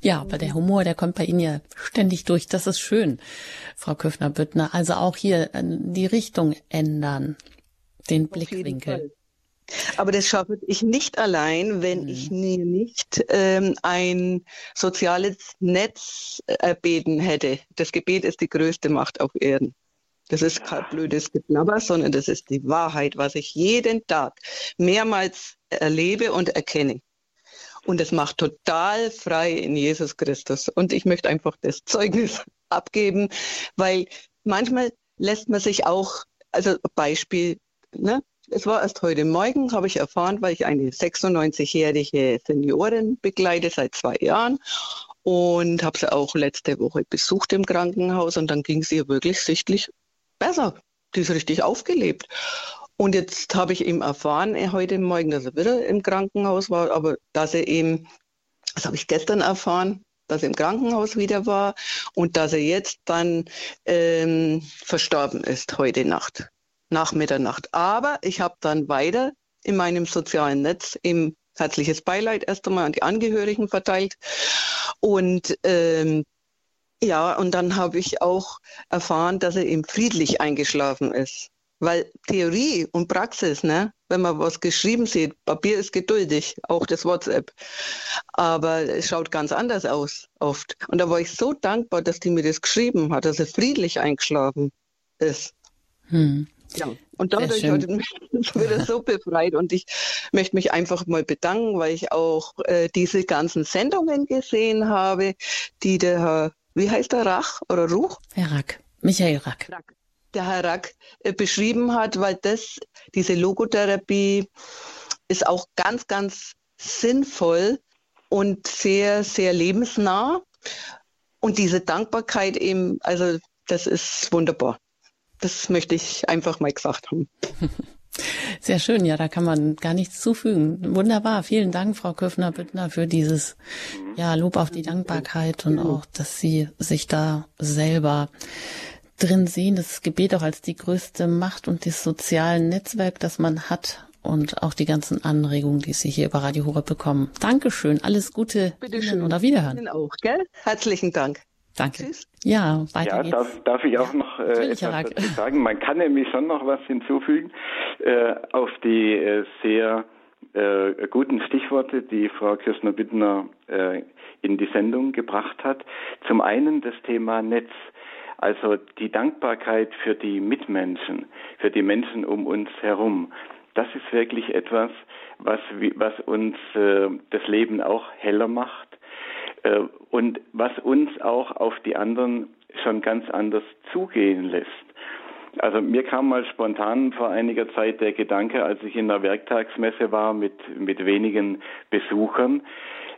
Ja, aber der Humor, der kommt bei Ihnen ja ständig durch. Das ist schön, Frau Köfner-Büttner. Also auch hier äh, die Richtung ändern, den Blickwinkel. Aber das schaffe ich nicht allein, wenn mhm. ich mir nicht ähm, ein soziales Netz erbeten hätte. Das Gebet ist die größte Macht auf Erden. Das ist kein blödes Geplapper, sondern das ist die Wahrheit, was ich jeden Tag mehrmals erlebe und erkenne. Und es macht total frei in Jesus Christus. Und ich möchte einfach das Zeugnis abgeben, weil manchmal lässt man sich auch, also Beispiel, ne, es war erst heute Morgen, habe ich erfahren, weil ich eine 96-jährige Seniorin begleite seit zwei Jahren und habe sie auch letzte Woche besucht im Krankenhaus und dann ging es ihr wirklich sichtlich besser. Die ist richtig aufgelebt. Und jetzt habe ich eben erfahren, äh, heute Morgen, dass er wieder im Krankenhaus war, aber dass er eben, das habe ich gestern erfahren, dass er im Krankenhaus wieder war und dass er jetzt dann ähm, verstorben ist heute Nacht nach Mitternacht. Aber ich habe dann weiter in meinem sozialen Netz im herzliches Beileid erst einmal an die Angehörigen verteilt. Und ähm, ja, und dann habe ich auch erfahren, dass er eben friedlich eingeschlafen ist. Weil Theorie und Praxis, ne, wenn man was geschrieben sieht, Papier ist geduldig, auch das WhatsApp. Aber es schaut ganz anders aus, oft. Und da war ich so dankbar, dass die mir das geschrieben hat, dass er friedlich eingeschlafen ist. Hm. Ja, und dadurch heute wieder so befreit. Und ich möchte mich einfach mal bedanken, weil ich auch äh, diese ganzen Sendungen gesehen habe, die der Herr, wie heißt der, Rach oder Ruch? Herr Rack, Michael Rack. Rack der Herr Rack äh, beschrieben hat, weil das, diese Logotherapie ist auch ganz, ganz sinnvoll und sehr, sehr lebensnah. Und diese Dankbarkeit eben, also das ist wunderbar. Das möchte ich einfach mal gesagt haben. Sehr schön, ja, da kann man gar nichts zufügen. Wunderbar, vielen Dank, Frau Köfner-Büttner, für dieses ja, Lob auf die Dankbarkeit und auch, dass Sie sich da selber drin sehen, das Gebet auch als die größte Macht und das soziale Netzwerk, das man hat und auch die ganzen Anregungen, die Sie hier über Radio Horeb bekommen. Dankeschön, alles Gute Bitte schön. und auf Wiederhören. Ihnen auch, gell? Herzlichen Dank. Danke. Tschüss. Ja, weiter ja, geht's. Darf, darf ich auch noch äh, etwas dazu sagen? Man kann nämlich schon noch was hinzufügen äh, auf die äh, sehr äh, guten Stichworte, die Frau Kirchner-Bittner äh, in die Sendung gebracht hat. Zum einen das Thema Netz. Also die Dankbarkeit für die Mitmenschen, für die Menschen um uns herum. Das ist wirklich etwas, was, was uns äh, das Leben auch heller macht und was uns auch auf die anderen schon ganz anders zugehen lässt. Also mir kam mal spontan vor einiger Zeit der Gedanke, als ich in der Werktagsmesse war mit, mit wenigen Besuchern,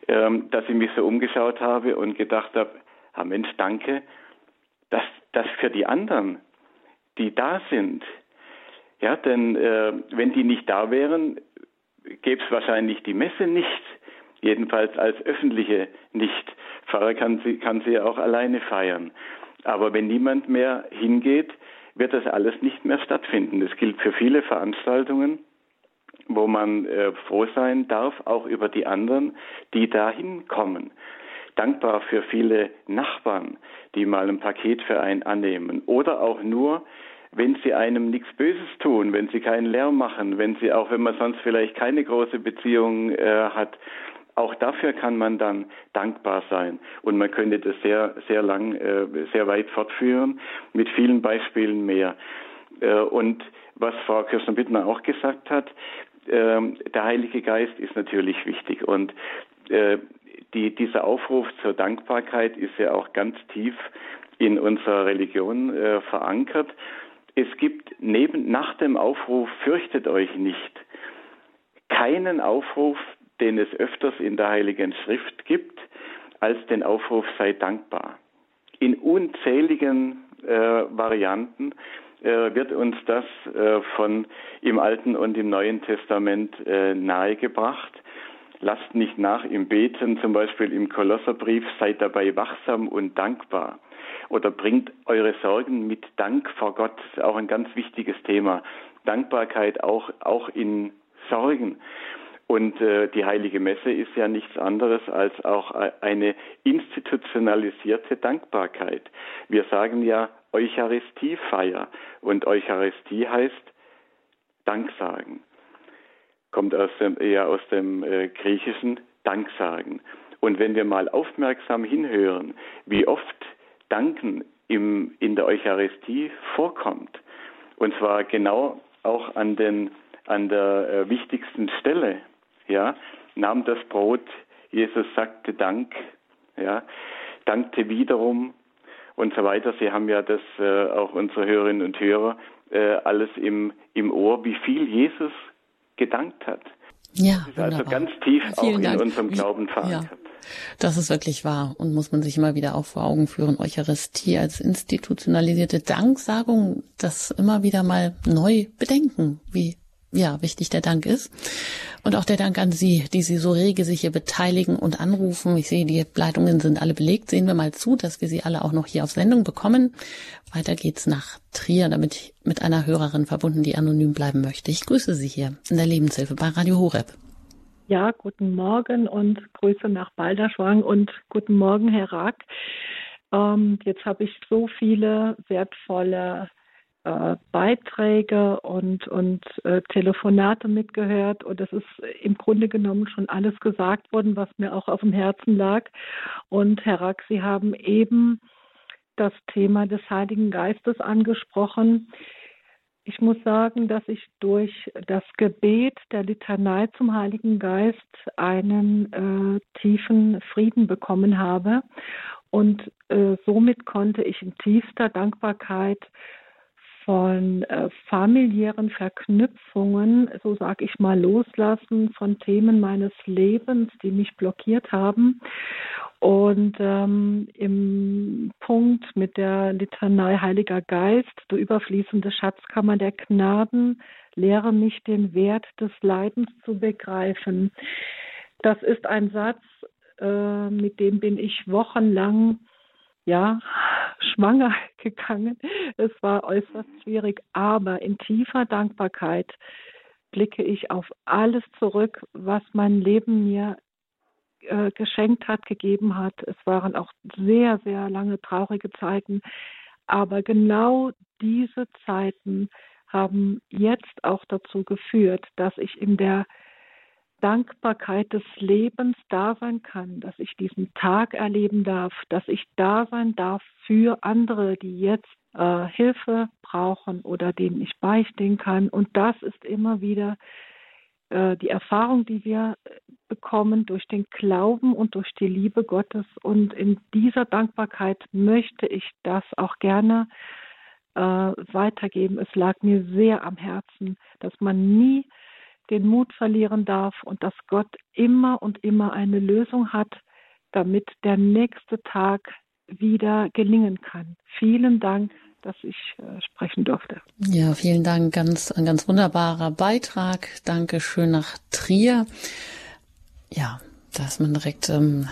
ähm, dass ich mich so umgeschaut habe und gedacht habe, ah Mensch, danke, dass, dass für die anderen, die da sind, ja, denn äh, wenn die nicht da wären, gäbe es wahrscheinlich die Messe nicht, jedenfalls als öffentliche nicht. Pfarrer kann sie, kann sie auch alleine feiern. Aber wenn niemand mehr hingeht, wird das alles nicht mehr stattfinden. Das gilt für viele Veranstaltungen, wo man äh, froh sein darf, auch über die anderen, die da hinkommen. Dankbar für viele Nachbarn, die mal ein Paket für einen annehmen. Oder auch nur, wenn sie einem nichts Böses tun, wenn sie keinen Lärm machen, wenn sie auch, wenn man sonst vielleicht keine große Beziehung äh, hat, auch dafür kann man dann dankbar sein. Und man könnte das sehr, sehr lang, äh, sehr weit fortführen mit vielen Beispielen mehr. Äh, und was Frau Kirsten-Bittner auch gesagt hat, äh, der Heilige Geist ist natürlich wichtig. Und äh, die, dieser Aufruf zur Dankbarkeit ist ja auch ganz tief in unserer Religion verankert. Es gibt neben, nach dem Aufruf, fürchtet euch nicht, keinen Aufruf, den es öfters in der Heiligen Schrift gibt, als den Aufruf sei dankbar. In unzähligen äh, Varianten äh, wird uns das äh, von im Alten und im Neuen Testament äh, nahegebracht. Lasst nicht nach im Beten, zum Beispiel im Kolosserbrief, seid dabei wachsam und dankbar. Oder bringt eure Sorgen mit Dank vor Gott. Das ist auch ein ganz wichtiges Thema. Dankbarkeit auch, auch in Sorgen. Und äh, die heilige Messe ist ja nichts anderes als auch eine institutionalisierte Dankbarkeit. Wir sagen ja Eucharistiefeier und Eucharistie heißt Danksagen. Kommt aus dem, eher aus dem äh, griechischen Danksagen. Und wenn wir mal aufmerksam hinhören, wie oft Danken im, in der Eucharistie vorkommt, und zwar genau auch an, den, an der äh, wichtigsten Stelle, ja, nahm das Brot, Jesus sagte Dank, ja, dankte wiederum und so weiter. Sie haben ja das äh, auch unsere Hörerinnen und Hörer äh, alles im, im Ohr, wie viel Jesus gedankt hat. Ja, also ganz tief Vielen auch in Dank. unserem Glauben verankert. Ja. Das ist wirklich wahr und muss man sich immer wieder auch vor Augen führen. Eucharistie als institutionalisierte Danksagung, das immer wieder mal neu bedenken, wie ja, wichtig der Dank ist. Und auch der Dank an Sie, die Sie so rege sich hier beteiligen und anrufen. Ich sehe, die Leitungen sind alle belegt. Sehen wir mal zu, dass wir Sie alle auch noch hier auf Sendung bekommen. Weiter geht's nach Trier, damit ich mit einer Hörerin verbunden, die anonym bleiben möchte. Ich grüße Sie hier in der Lebenshilfe bei Radio Horeb. Ja, guten Morgen und Grüße nach Balderschwang und guten Morgen, Herr Rack. Ähm, jetzt habe ich so viele wertvolle äh, Beiträge und, und äh, Telefonate mitgehört und es ist im Grunde genommen schon alles gesagt worden, was mir auch auf dem Herzen lag. Und Herr Rack, Sie haben eben das Thema des Heiligen Geistes angesprochen. Ich muss sagen, dass ich durch das Gebet der Litanei zum Heiligen Geist einen äh, tiefen Frieden bekommen habe. Und äh, somit konnte ich in tiefster Dankbarkeit von äh, familiären Verknüpfungen, so sage ich mal, loslassen von Themen meines Lebens, die mich blockiert haben. Und ähm, im Punkt mit der Litanei Heiliger Geist, du überfließende Schatzkammer der Gnaden, lehre mich den Wert des Leidens zu begreifen. Das ist ein Satz, äh, mit dem bin ich wochenlang ja, schwanger gegangen. Es war äußerst schwierig, aber in tiefer Dankbarkeit blicke ich auf alles zurück, was mein Leben mir äh, geschenkt hat, gegeben hat. Es waren auch sehr, sehr lange traurige Zeiten, aber genau diese Zeiten haben jetzt auch dazu geführt, dass ich in der Dankbarkeit des Lebens da sein kann, dass ich diesen Tag erleben darf, dass ich da sein darf für andere, die jetzt äh, Hilfe brauchen oder denen ich beistehen kann. Und das ist immer wieder äh, die Erfahrung, die wir bekommen durch den Glauben und durch die Liebe Gottes. Und in dieser Dankbarkeit möchte ich das auch gerne äh, weitergeben. Es lag mir sehr am Herzen, dass man nie den Mut verlieren darf und dass Gott immer und immer eine Lösung hat, damit der nächste Tag wieder gelingen kann. Vielen Dank, dass ich äh, sprechen durfte. Ja, vielen Dank. Ganz, ein ganz wunderbarer Beitrag. Dankeschön nach Trier. Ja, da ist man direkt, ähm,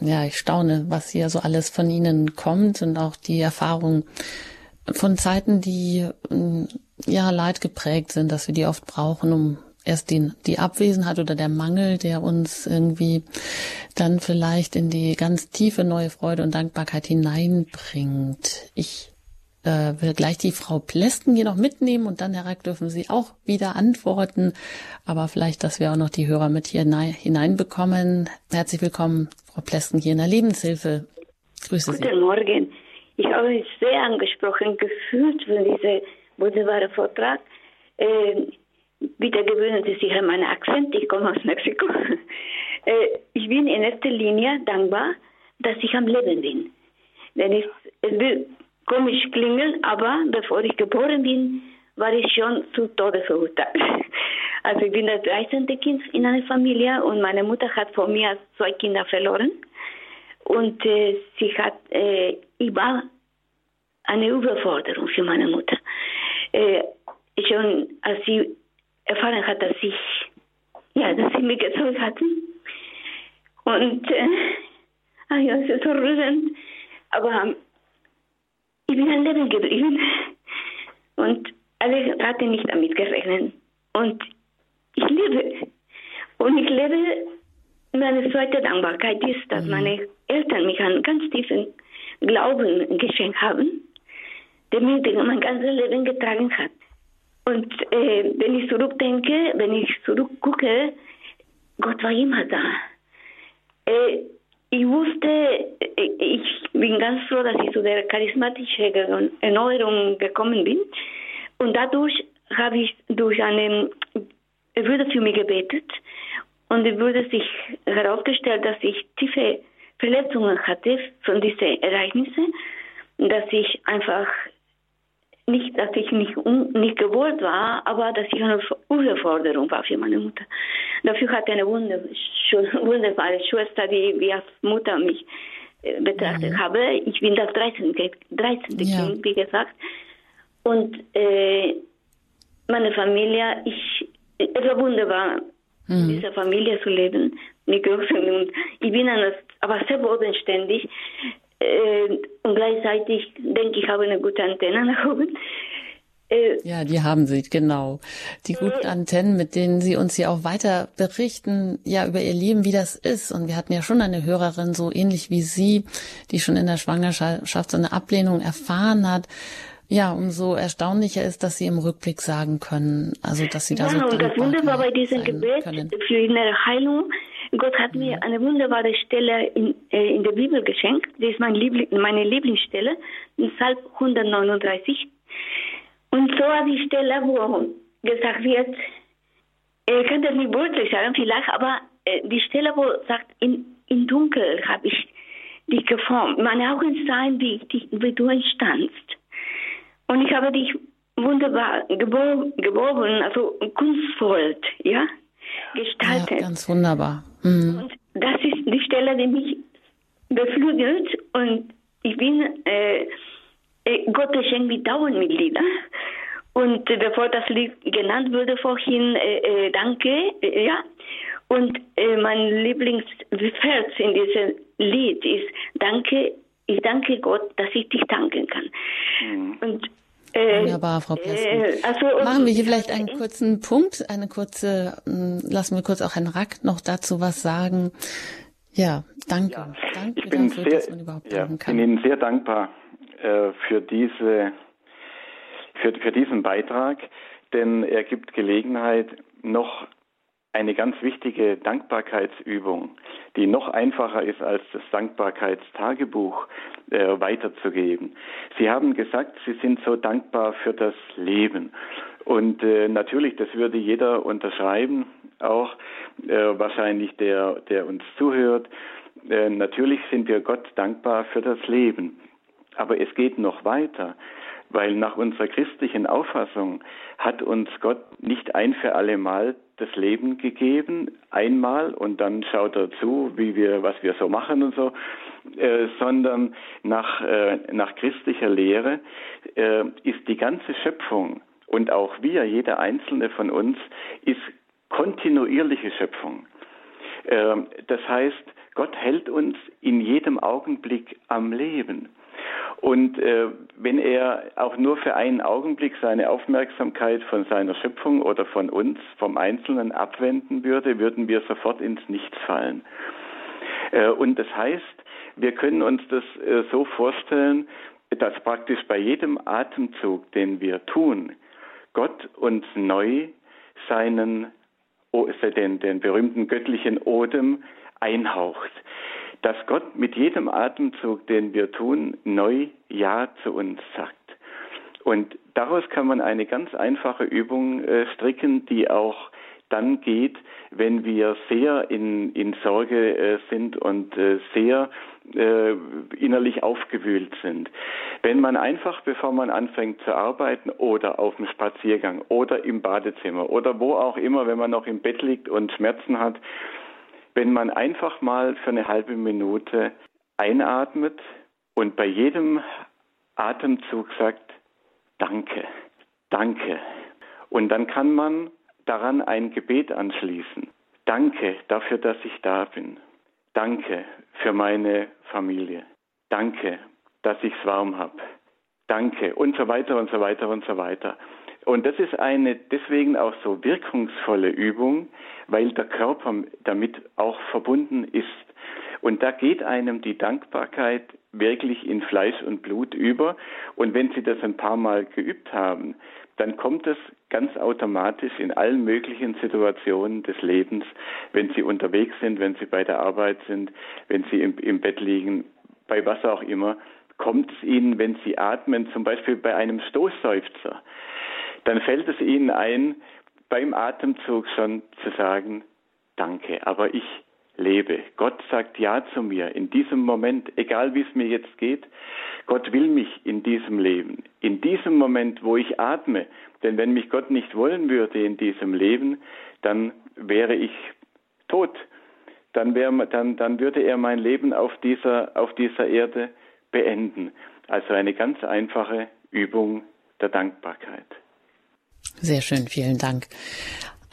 ja, ich staune, was hier so alles von Ihnen kommt und auch die Erfahrung von Zeiten, die, ähm, ja, leid geprägt sind, dass wir die oft brauchen, um erst den, die Abwesenheit oder der Mangel, der uns irgendwie dann vielleicht in die ganz tiefe neue Freude und Dankbarkeit hineinbringt. Ich äh, will gleich die Frau Plesken hier noch mitnehmen und dann, Herr Rack, dürfen Sie auch wieder antworten. Aber vielleicht, dass wir auch noch die Hörer mit hier hineinbekommen. Herzlich willkommen, Frau Plesken, hier in der Lebenshilfe. Grüße Guten Sie. Guten Morgen. Ich habe mich sehr angesprochen gefühlt von diesem wunderbaren Vortrag. Äh, Bitte gewöhnen Sie sich an meinen Akzent, ich komme aus Mexiko. Äh, ich bin in erster Linie dankbar, dass ich am Leben bin. Denn es, es will komisch klingen, aber bevor ich geboren bin, war ich schon zu Tode verurteilt. Also ich bin das 13. Kind in einer Familie und meine Mutter hat vor mir zwei Kinder verloren. Und äh, sie hat, äh, ich war eine Überforderung für meine Mutter. Äh, schon als sie erfahren hat, dass ich, ja, dass sie mich gezeugt hatten. Und, äh, ah ja, es ist so rührend. Aber ich bin am Leben geblieben. Und alle hatten nicht damit gerechnet. Und ich lebe. Und ich lebe, meine zweite Dankbarkeit ist, dass mhm. meine Eltern mich einen ganz tiefen Glauben geschenkt haben, der mir mein ganzes Leben getragen hat. Und äh, wenn ich zurückdenke, wenn ich zurückgucke, Gott war immer da. Äh, ich wusste, äh, ich bin ganz froh, dass ich zu der charismatischen Erneuerung gekommen bin. Und dadurch habe ich durch eine, er wurde für mich gebetet und es wurde sich herausgestellt, dass ich tiefe Verletzungen hatte von diesen Ereignissen, dass ich einfach nicht, dass ich nicht, nicht gewollt war, aber dass ich eine Überforderung war für meine Mutter. Dafür hatte eine wunderbare Schwester, die wie als Mutter mich äh, betrachtet mhm. habe. Ich bin das 13. 13. Ja. Kind, wie gesagt. Und äh, meine Familie, ich, es war wunderbar, mhm. in dieser Familie zu leben, mit Großen. Und ich bin eine, aber sehr bodenständig. Äh, und gleichzeitig denke ich, habe eine gute Antenne nach oben. Äh, ja, die haben Sie, genau. Die guten Antennen, mit denen Sie uns hier auch weiter berichten, ja, über Ihr Leben, wie das ist. Und wir hatten ja schon eine Hörerin, so ähnlich wie Sie, die schon in der Schwangerschaft so eine Ablehnung erfahren hat. Ja, umso erstaunlicher ist, dass Sie im Rückblick sagen können, also dass Sie da ja, so und das Wunderbare bei diesem Gebet können. für innere Heilung Gott hat mir eine wunderbare Stelle in, äh, in der Bibel geschenkt. Die ist mein Liebling, meine Lieblingsstelle, in Psalm 139. Und so die Stelle, wo gesagt wird, ich kann das nicht wörtlich sagen vielleicht, aber äh, die Stelle, wo sagt, in, in Dunkel habe ich dich geformt. Meine Augen sahen, wie, wie du entstandst. Und ich habe dich wunderbar geboren, also kunstvoll, ja, gestaltet. Ja, ganz wunderbar. Mhm. Und das ist die Stelle, die mich beflügelt und ich bin äh, äh Gott geschenkt mit Dauermitglieder. Und bevor das Lied genannt wurde vorhin, äh, äh, danke, äh, ja. Und äh, mein Lieblingsvers in diesem Lied ist, danke, ich danke Gott, dass ich dich danken kann. Mhm. Und äh, Wunderbar, Frau Plessen. Äh, also, Machen wir hier vielleicht einen kurzen Punkt, eine kurze, hm, lassen wir kurz auch Herrn Rack noch dazu was sagen. Ja, danke. Ja, danke ich bin dafür, sehr, dass man überhaupt ja, kann. bin Ihnen sehr dankbar äh, für diese, für, für diesen Beitrag, denn er gibt Gelegenheit, noch eine ganz wichtige Dankbarkeitsübung, die noch einfacher ist als das Dankbarkeitstagebuch äh, weiterzugeben. Sie haben gesagt, Sie sind so dankbar für das Leben. Und äh, natürlich, das würde jeder unterschreiben, auch äh, wahrscheinlich der, der uns zuhört. Äh, natürlich sind wir Gott dankbar für das Leben. Aber es geht noch weiter, weil nach unserer christlichen Auffassung hat uns Gott nicht ein für alle Mal das Leben gegeben, einmal und dann schaut er zu, wie wir, was wir so machen und so, äh, sondern nach, äh, nach christlicher Lehre äh, ist die ganze Schöpfung und auch wir, jeder einzelne von uns, ist kontinuierliche Schöpfung. Äh, das heißt, Gott hält uns in jedem Augenblick am Leben. Und äh, wenn er auch nur für einen Augenblick seine Aufmerksamkeit von seiner Schöpfung oder von uns, vom Einzelnen abwenden würde, würden wir sofort ins Nichts fallen. Äh, und das heißt, wir können uns das äh, so vorstellen, dass praktisch bei jedem Atemzug, den wir tun, Gott uns neu seinen, den, den berühmten göttlichen Odem einhaucht dass Gott mit jedem Atemzug, den wir tun, neu Ja zu uns sagt. Und daraus kann man eine ganz einfache Übung äh, stricken, die auch dann geht, wenn wir sehr in, in Sorge äh, sind und äh, sehr äh, innerlich aufgewühlt sind. Wenn man einfach, bevor man anfängt zu arbeiten oder auf dem Spaziergang oder im Badezimmer oder wo auch immer, wenn man noch im Bett liegt und Schmerzen hat, wenn man einfach mal für eine halbe Minute einatmet und bei jedem Atemzug sagt, danke, danke. Und dann kann man daran ein Gebet anschließen. Danke dafür, dass ich da bin. Danke für meine Familie. Danke, dass ich es warm habe. Danke und so weiter und so weiter und so weiter. Und das ist eine deswegen auch so wirkungsvolle Übung, weil der Körper damit auch verbunden ist. Und da geht einem die Dankbarkeit wirklich in Fleisch und Blut über. Und wenn Sie das ein paar Mal geübt haben, dann kommt es ganz automatisch in allen möglichen Situationen des Lebens, wenn Sie unterwegs sind, wenn Sie bei der Arbeit sind, wenn Sie im, im Bett liegen, bei was auch immer, kommt es Ihnen, wenn Sie atmen, zum Beispiel bei einem Stoßseufzer, dann fällt es Ihnen ein, beim Atemzug schon zu sagen, danke, aber ich lebe. Gott sagt Ja zu mir in diesem Moment, egal wie es mir jetzt geht. Gott will mich in diesem Leben, in diesem Moment, wo ich atme. Denn wenn mich Gott nicht wollen würde in diesem Leben, dann wäre ich tot. Dann, wäre, dann, dann würde er mein Leben auf dieser, auf dieser Erde beenden. Also eine ganz einfache Übung der Dankbarkeit. Sehr schön, vielen Dank.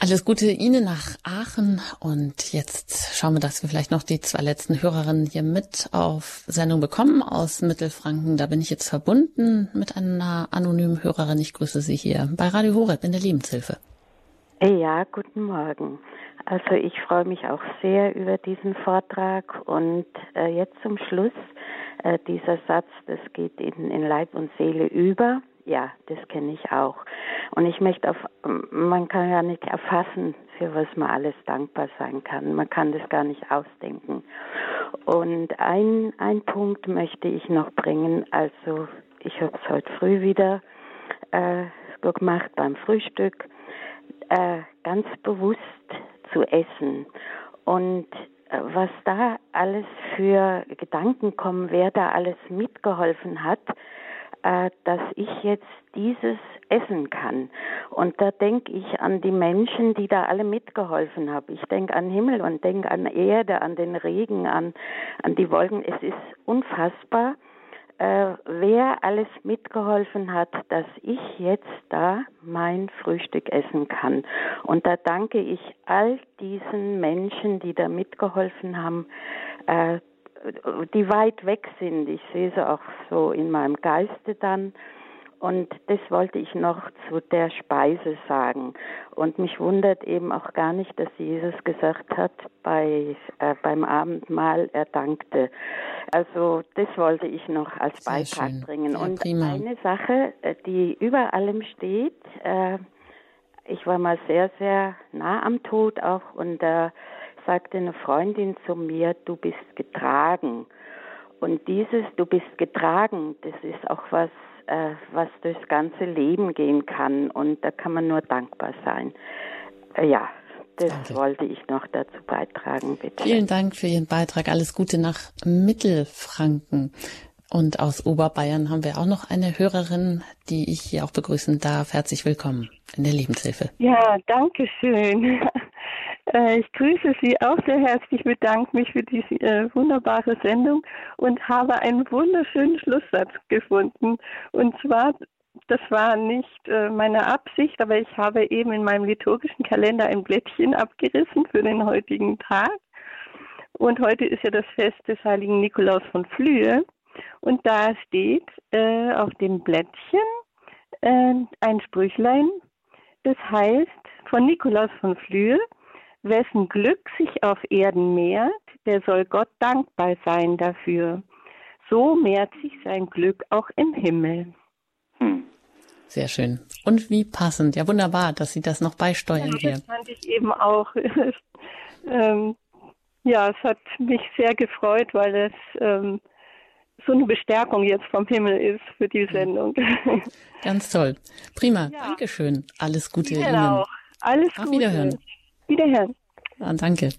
Alles Gute Ihnen nach Aachen und jetzt schauen wir, dass wir vielleicht noch die zwei letzten Hörerinnen hier mit auf Sendung bekommen aus Mittelfranken. Da bin ich jetzt verbunden mit einer anonymen Hörerin. Ich grüße Sie hier bei Radio Horeb in der Lebenshilfe. Ja, guten Morgen. Also ich freue mich auch sehr über diesen Vortrag und äh, jetzt zum Schluss äh, dieser Satz, das geht in, in Leib und Seele über. Ja, das kenne ich auch. Und ich möchte auf, man kann ja nicht erfassen, für was man alles dankbar sein kann. Man kann das gar nicht ausdenken. Und ein, ein Punkt möchte ich noch bringen. Also, ich habe es heute früh wieder äh, gemacht beim Frühstück, äh, ganz bewusst zu essen. Und äh, was da alles für Gedanken kommen, wer da alles mitgeholfen hat, dass ich jetzt dieses essen kann. Und da denke ich an die Menschen, die da alle mitgeholfen haben. Ich denke an Himmel und denke an Erde, an den Regen, an, an die Wolken. Es ist unfassbar, äh, wer alles mitgeholfen hat, dass ich jetzt da mein Frühstück essen kann. Und da danke ich all diesen Menschen, die da mitgeholfen haben, äh, die weit weg sind. Ich sehe sie auch so in meinem Geiste dann. Und das wollte ich noch zu der Speise sagen. Und mich wundert eben auch gar nicht, dass Jesus gesagt hat, bei, äh, beim Abendmahl er dankte. Also das wollte ich noch als Sehr Beitrag schön. bringen. Ja, und prima. eine Sache, äh, die über allem steht, äh, ich war mal sehr, sehr nah am Tod auch und äh, sagte eine Freundin zu mir, du bist getragen. Und dieses, du bist getragen, das ist auch was äh, was durchs ganze Leben gehen kann. Und da kann man nur dankbar sein. Äh, ja, das Danke. wollte ich noch dazu beitragen, bitte. Vielen Dank für Ihren Beitrag. Alles Gute nach Mittelfranken. Und aus Oberbayern haben wir auch noch eine Hörerin, die ich hier auch begrüßen darf. Herzlich willkommen in der Lebenshilfe. Ja, danke schön. Äh, ich grüße Sie auch sehr herzlich, bedanke mich für diese äh, wunderbare Sendung und habe einen wunderschönen Schlusssatz gefunden. Und zwar, das war nicht äh, meine Absicht, aber ich habe eben in meinem liturgischen Kalender ein Blättchen abgerissen für den heutigen Tag. Und heute ist ja das Fest des heiligen Nikolaus von Flühe. Und da steht äh, auf dem Blättchen äh, ein Sprüchlein, das heißt von Nikolaus von Flühe, wessen Glück sich auf Erden mehrt, der soll Gott dankbar sein dafür. So mehrt sich sein Glück auch im Himmel. Hm. Sehr schön. Und wie passend. Ja, wunderbar, dass Sie das noch beisteuern ja, hier. Das fand ich eben auch. ähm, ja, es hat mich sehr gefreut, weil es ähm, so eine Bestärkung jetzt vom Himmel ist für die Sendung. Ganz toll. Prima. Ja. Dankeschön. Alles Gute Ihnen. Auch. Alles Auf Gute. Wiederhören. Wiederhören. Ja, danke.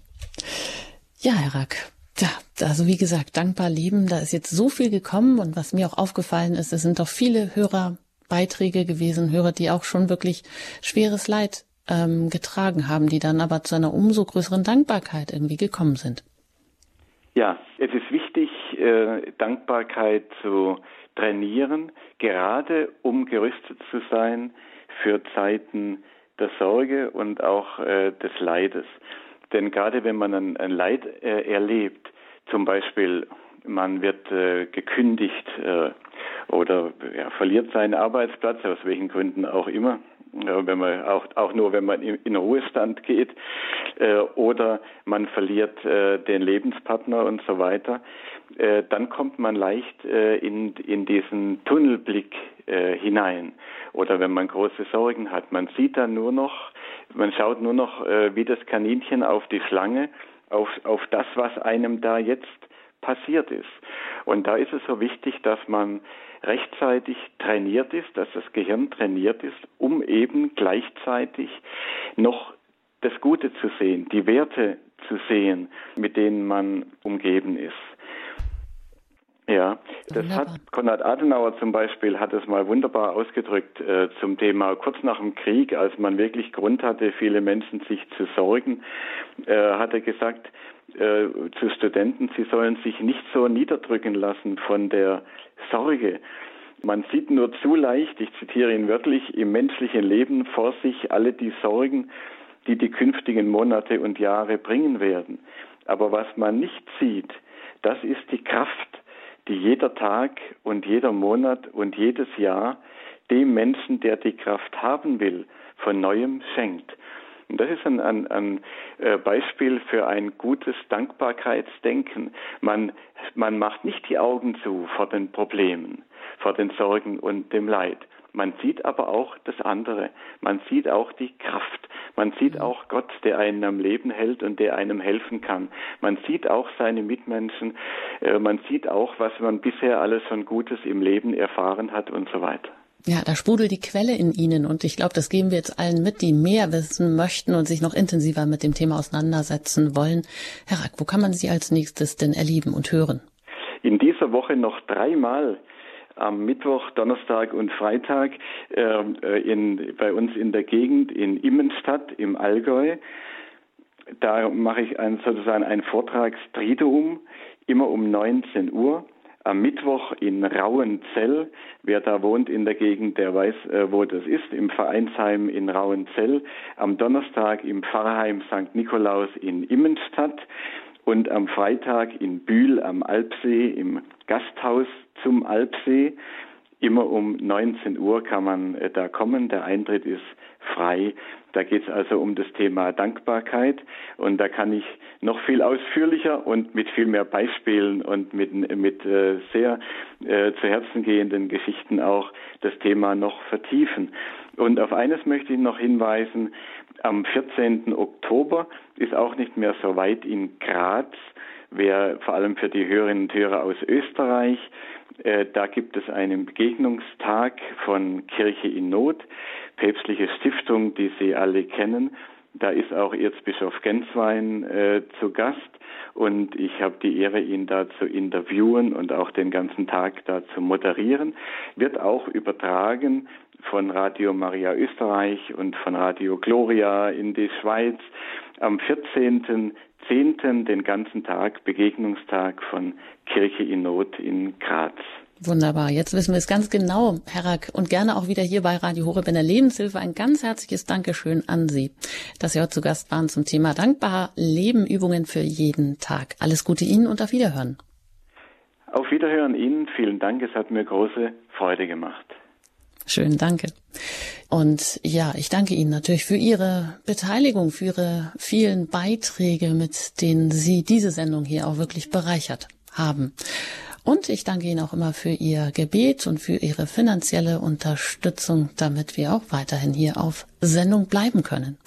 Ja, Herr Rack. Ja, also wie gesagt, dankbar leben, da ist jetzt so viel gekommen und was mir auch aufgefallen ist, es sind doch viele Hörerbeiträge gewesen, Hörer, die auch schon wirklich schweres Leid ähm, getragen haben, die dann aber zu einer umso größeren Dankbarkeit irgendwie gekommen sind. Ja, es ist wichtig, äh, Dankbarkeit zu trainieren, gerade um gerüstet zu sein für Zeiten der Sorge und auch äh, des Leides. Denn gerade wenn man ein, ein Leid äh, erlebt, zum Beispiel man wird äh, gekündigt äh, oder ja, verliert seinen Arbeitsplatz, aus welchen Gründen auch immer, wenn man auch, auch nur wenn man in, Ruhestand geht, äh, oder man verliert äh, den Lebenspartner und so weiter, äh, dann kommt man leicht äh, in, in diesen Tunnelblick äh, hinein. Oder wenn man große Sorgen hat, man sieht dann nur noch, man schaut nur noch äh, wie das Kaninchen auf die Schlange, auf, auf das, was einem da jetzt passiert ist. Und da ist es so wichtig, dass man rechtzeitig trainiert ist, dass das Gehirn trainiert ist, um eben gleichzeitig noch das Gute zu sehen, die Werte zu sehen, mit denen man umgeben ist. Ja, das wunderbar. hat Konrad Adenauer zum Beispiel hat es mal wunderbar ausgedrückt äh, zum Thema kurz nach dem Krieg, als man wirklich Grund hatte, viele Menschen sich zu sorgen, äh, hat er gesagt äh, zu Studenten, sie sollen sich nicht so niederdrücken lassen von der Sorge. Man sieht nur zu leicht, ich zitiere ihn wörtlich, im menschlichen Leben vor sich alle die Sorgen, die die künftigen Monate und Jahre bringen werden. Aber was man nicht sieht, das ist die Kraft, die jeder Tag und jeder Monat und jedes Jahr dem Menschen, der die Kraft haben will, von neuem schenkt. Und das ist ein, ein, ein äh, Beispiel für ein gutes Dankbarkeitsdenken. Man, man macht nicht die Augen zu vor den Problemen, vor den Sorgen und dem Leid. Man sieht aber auch das andere. Man sieht auch die Kraft. Man sieht mhm. auch Gott, der einen am Leben hält und der einem helfen kann. Man sieht auch seine Mitmenschen. Äh, man sieht auch, was man bisher alles von Gutes im Leben erfahren hat und so weiter. Ja, da sprudelt die Quelle in Ihnen und ich glaube, das geben wir jetzt allen mit, die mehr wissen möchten und sich noch intensiver mit dem Thema auseinandersetzen wollen. Herr Rack, wo kann man Sie als nächstes denn erleben und hören? In dieser Woche noch dreimal am Mittwoch, Donnerstag und Freitag ähm, äh, in, bei uns in der Gegend in Immenstadt im Allgäu. Da mache ich ein, sozusagen ein Vortragstriduum, immer um 19 Uhr. Am Mittwoch in Rauenzell, wer da wohnt in der Gegend, der weiß, äh, wo das ist, im Vereinsheim in Rauenzell. Am Donnerstag im Pfarrheim St. Nikolaus in Immenstadt und am Freitag in Bühl am Alpsee im Gasthaus zum Alpsee. Immer um 19 Uhr kann man äh, da kommen. Der Eintritt ist frei. Da geht es also um das Thema Dankbarkeit und da kann ich noch viel ausführlicher und mit viel mehr Beispielen und mit, mit äh, sehr äh, zu Herzen gehenden Geschichten auch das Thema noch vertiefen. Und auf eines möchte ich noch hinweisen. Am 14. Oktober ist auch nicht mehr so weit in Graz wer vor allem für die Hörerinnen und Hörer aus Österreich Äh, da gibt es einen Begegnungstag von Kirche in Not, päpstliche Stiftung, die Sie alle kennen. Da ist auch Erzbischof Genswein äh, zu Gast und ich habe die Ehre, ihn da zu interviewen und auch den ganzen Tag da zu moderieren. Wird auch übertragen von Radio Maria Österreich und von Radio Gloria in die Schweiz am 14.10. den ganzen Tag Begegnungstag von Kirche in Not in Graz. Wunderbar. Jetzt wissen wir es ganz genau, Herr Rack, und gerne auch wieder hier bei Radio Horeb in der Lebenshilfe. Ein ganz herzliches Dankeschön an Sie, dass Sie heute zu Gast waren zum Thema Dankbar Leben, Übungen für jeden Tag. Alles Gute Ihnen und auf Wiederhören. Auf Wiederhören Ihnen. Vielen Dank. Es hat mir große Freude gemacht. Schön, danke. Und ja, ich danke Ihnen natürlich für Ihre Beteiligung, für Ihre vielen Beiträge, mit denen Sie diese Sendung hier auch wirklich bereichert haben. Und ich danke Ihnen auch immer für Ihr Gebet und für Ihre finanzielle Unterstützung, damit wir auch weiterhin hier auf Sendung bleiben können.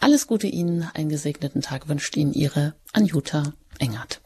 Alles Gute Ihnen, einen gesegneten Tag wünscht Ihnen Ihre Anjuta Engert.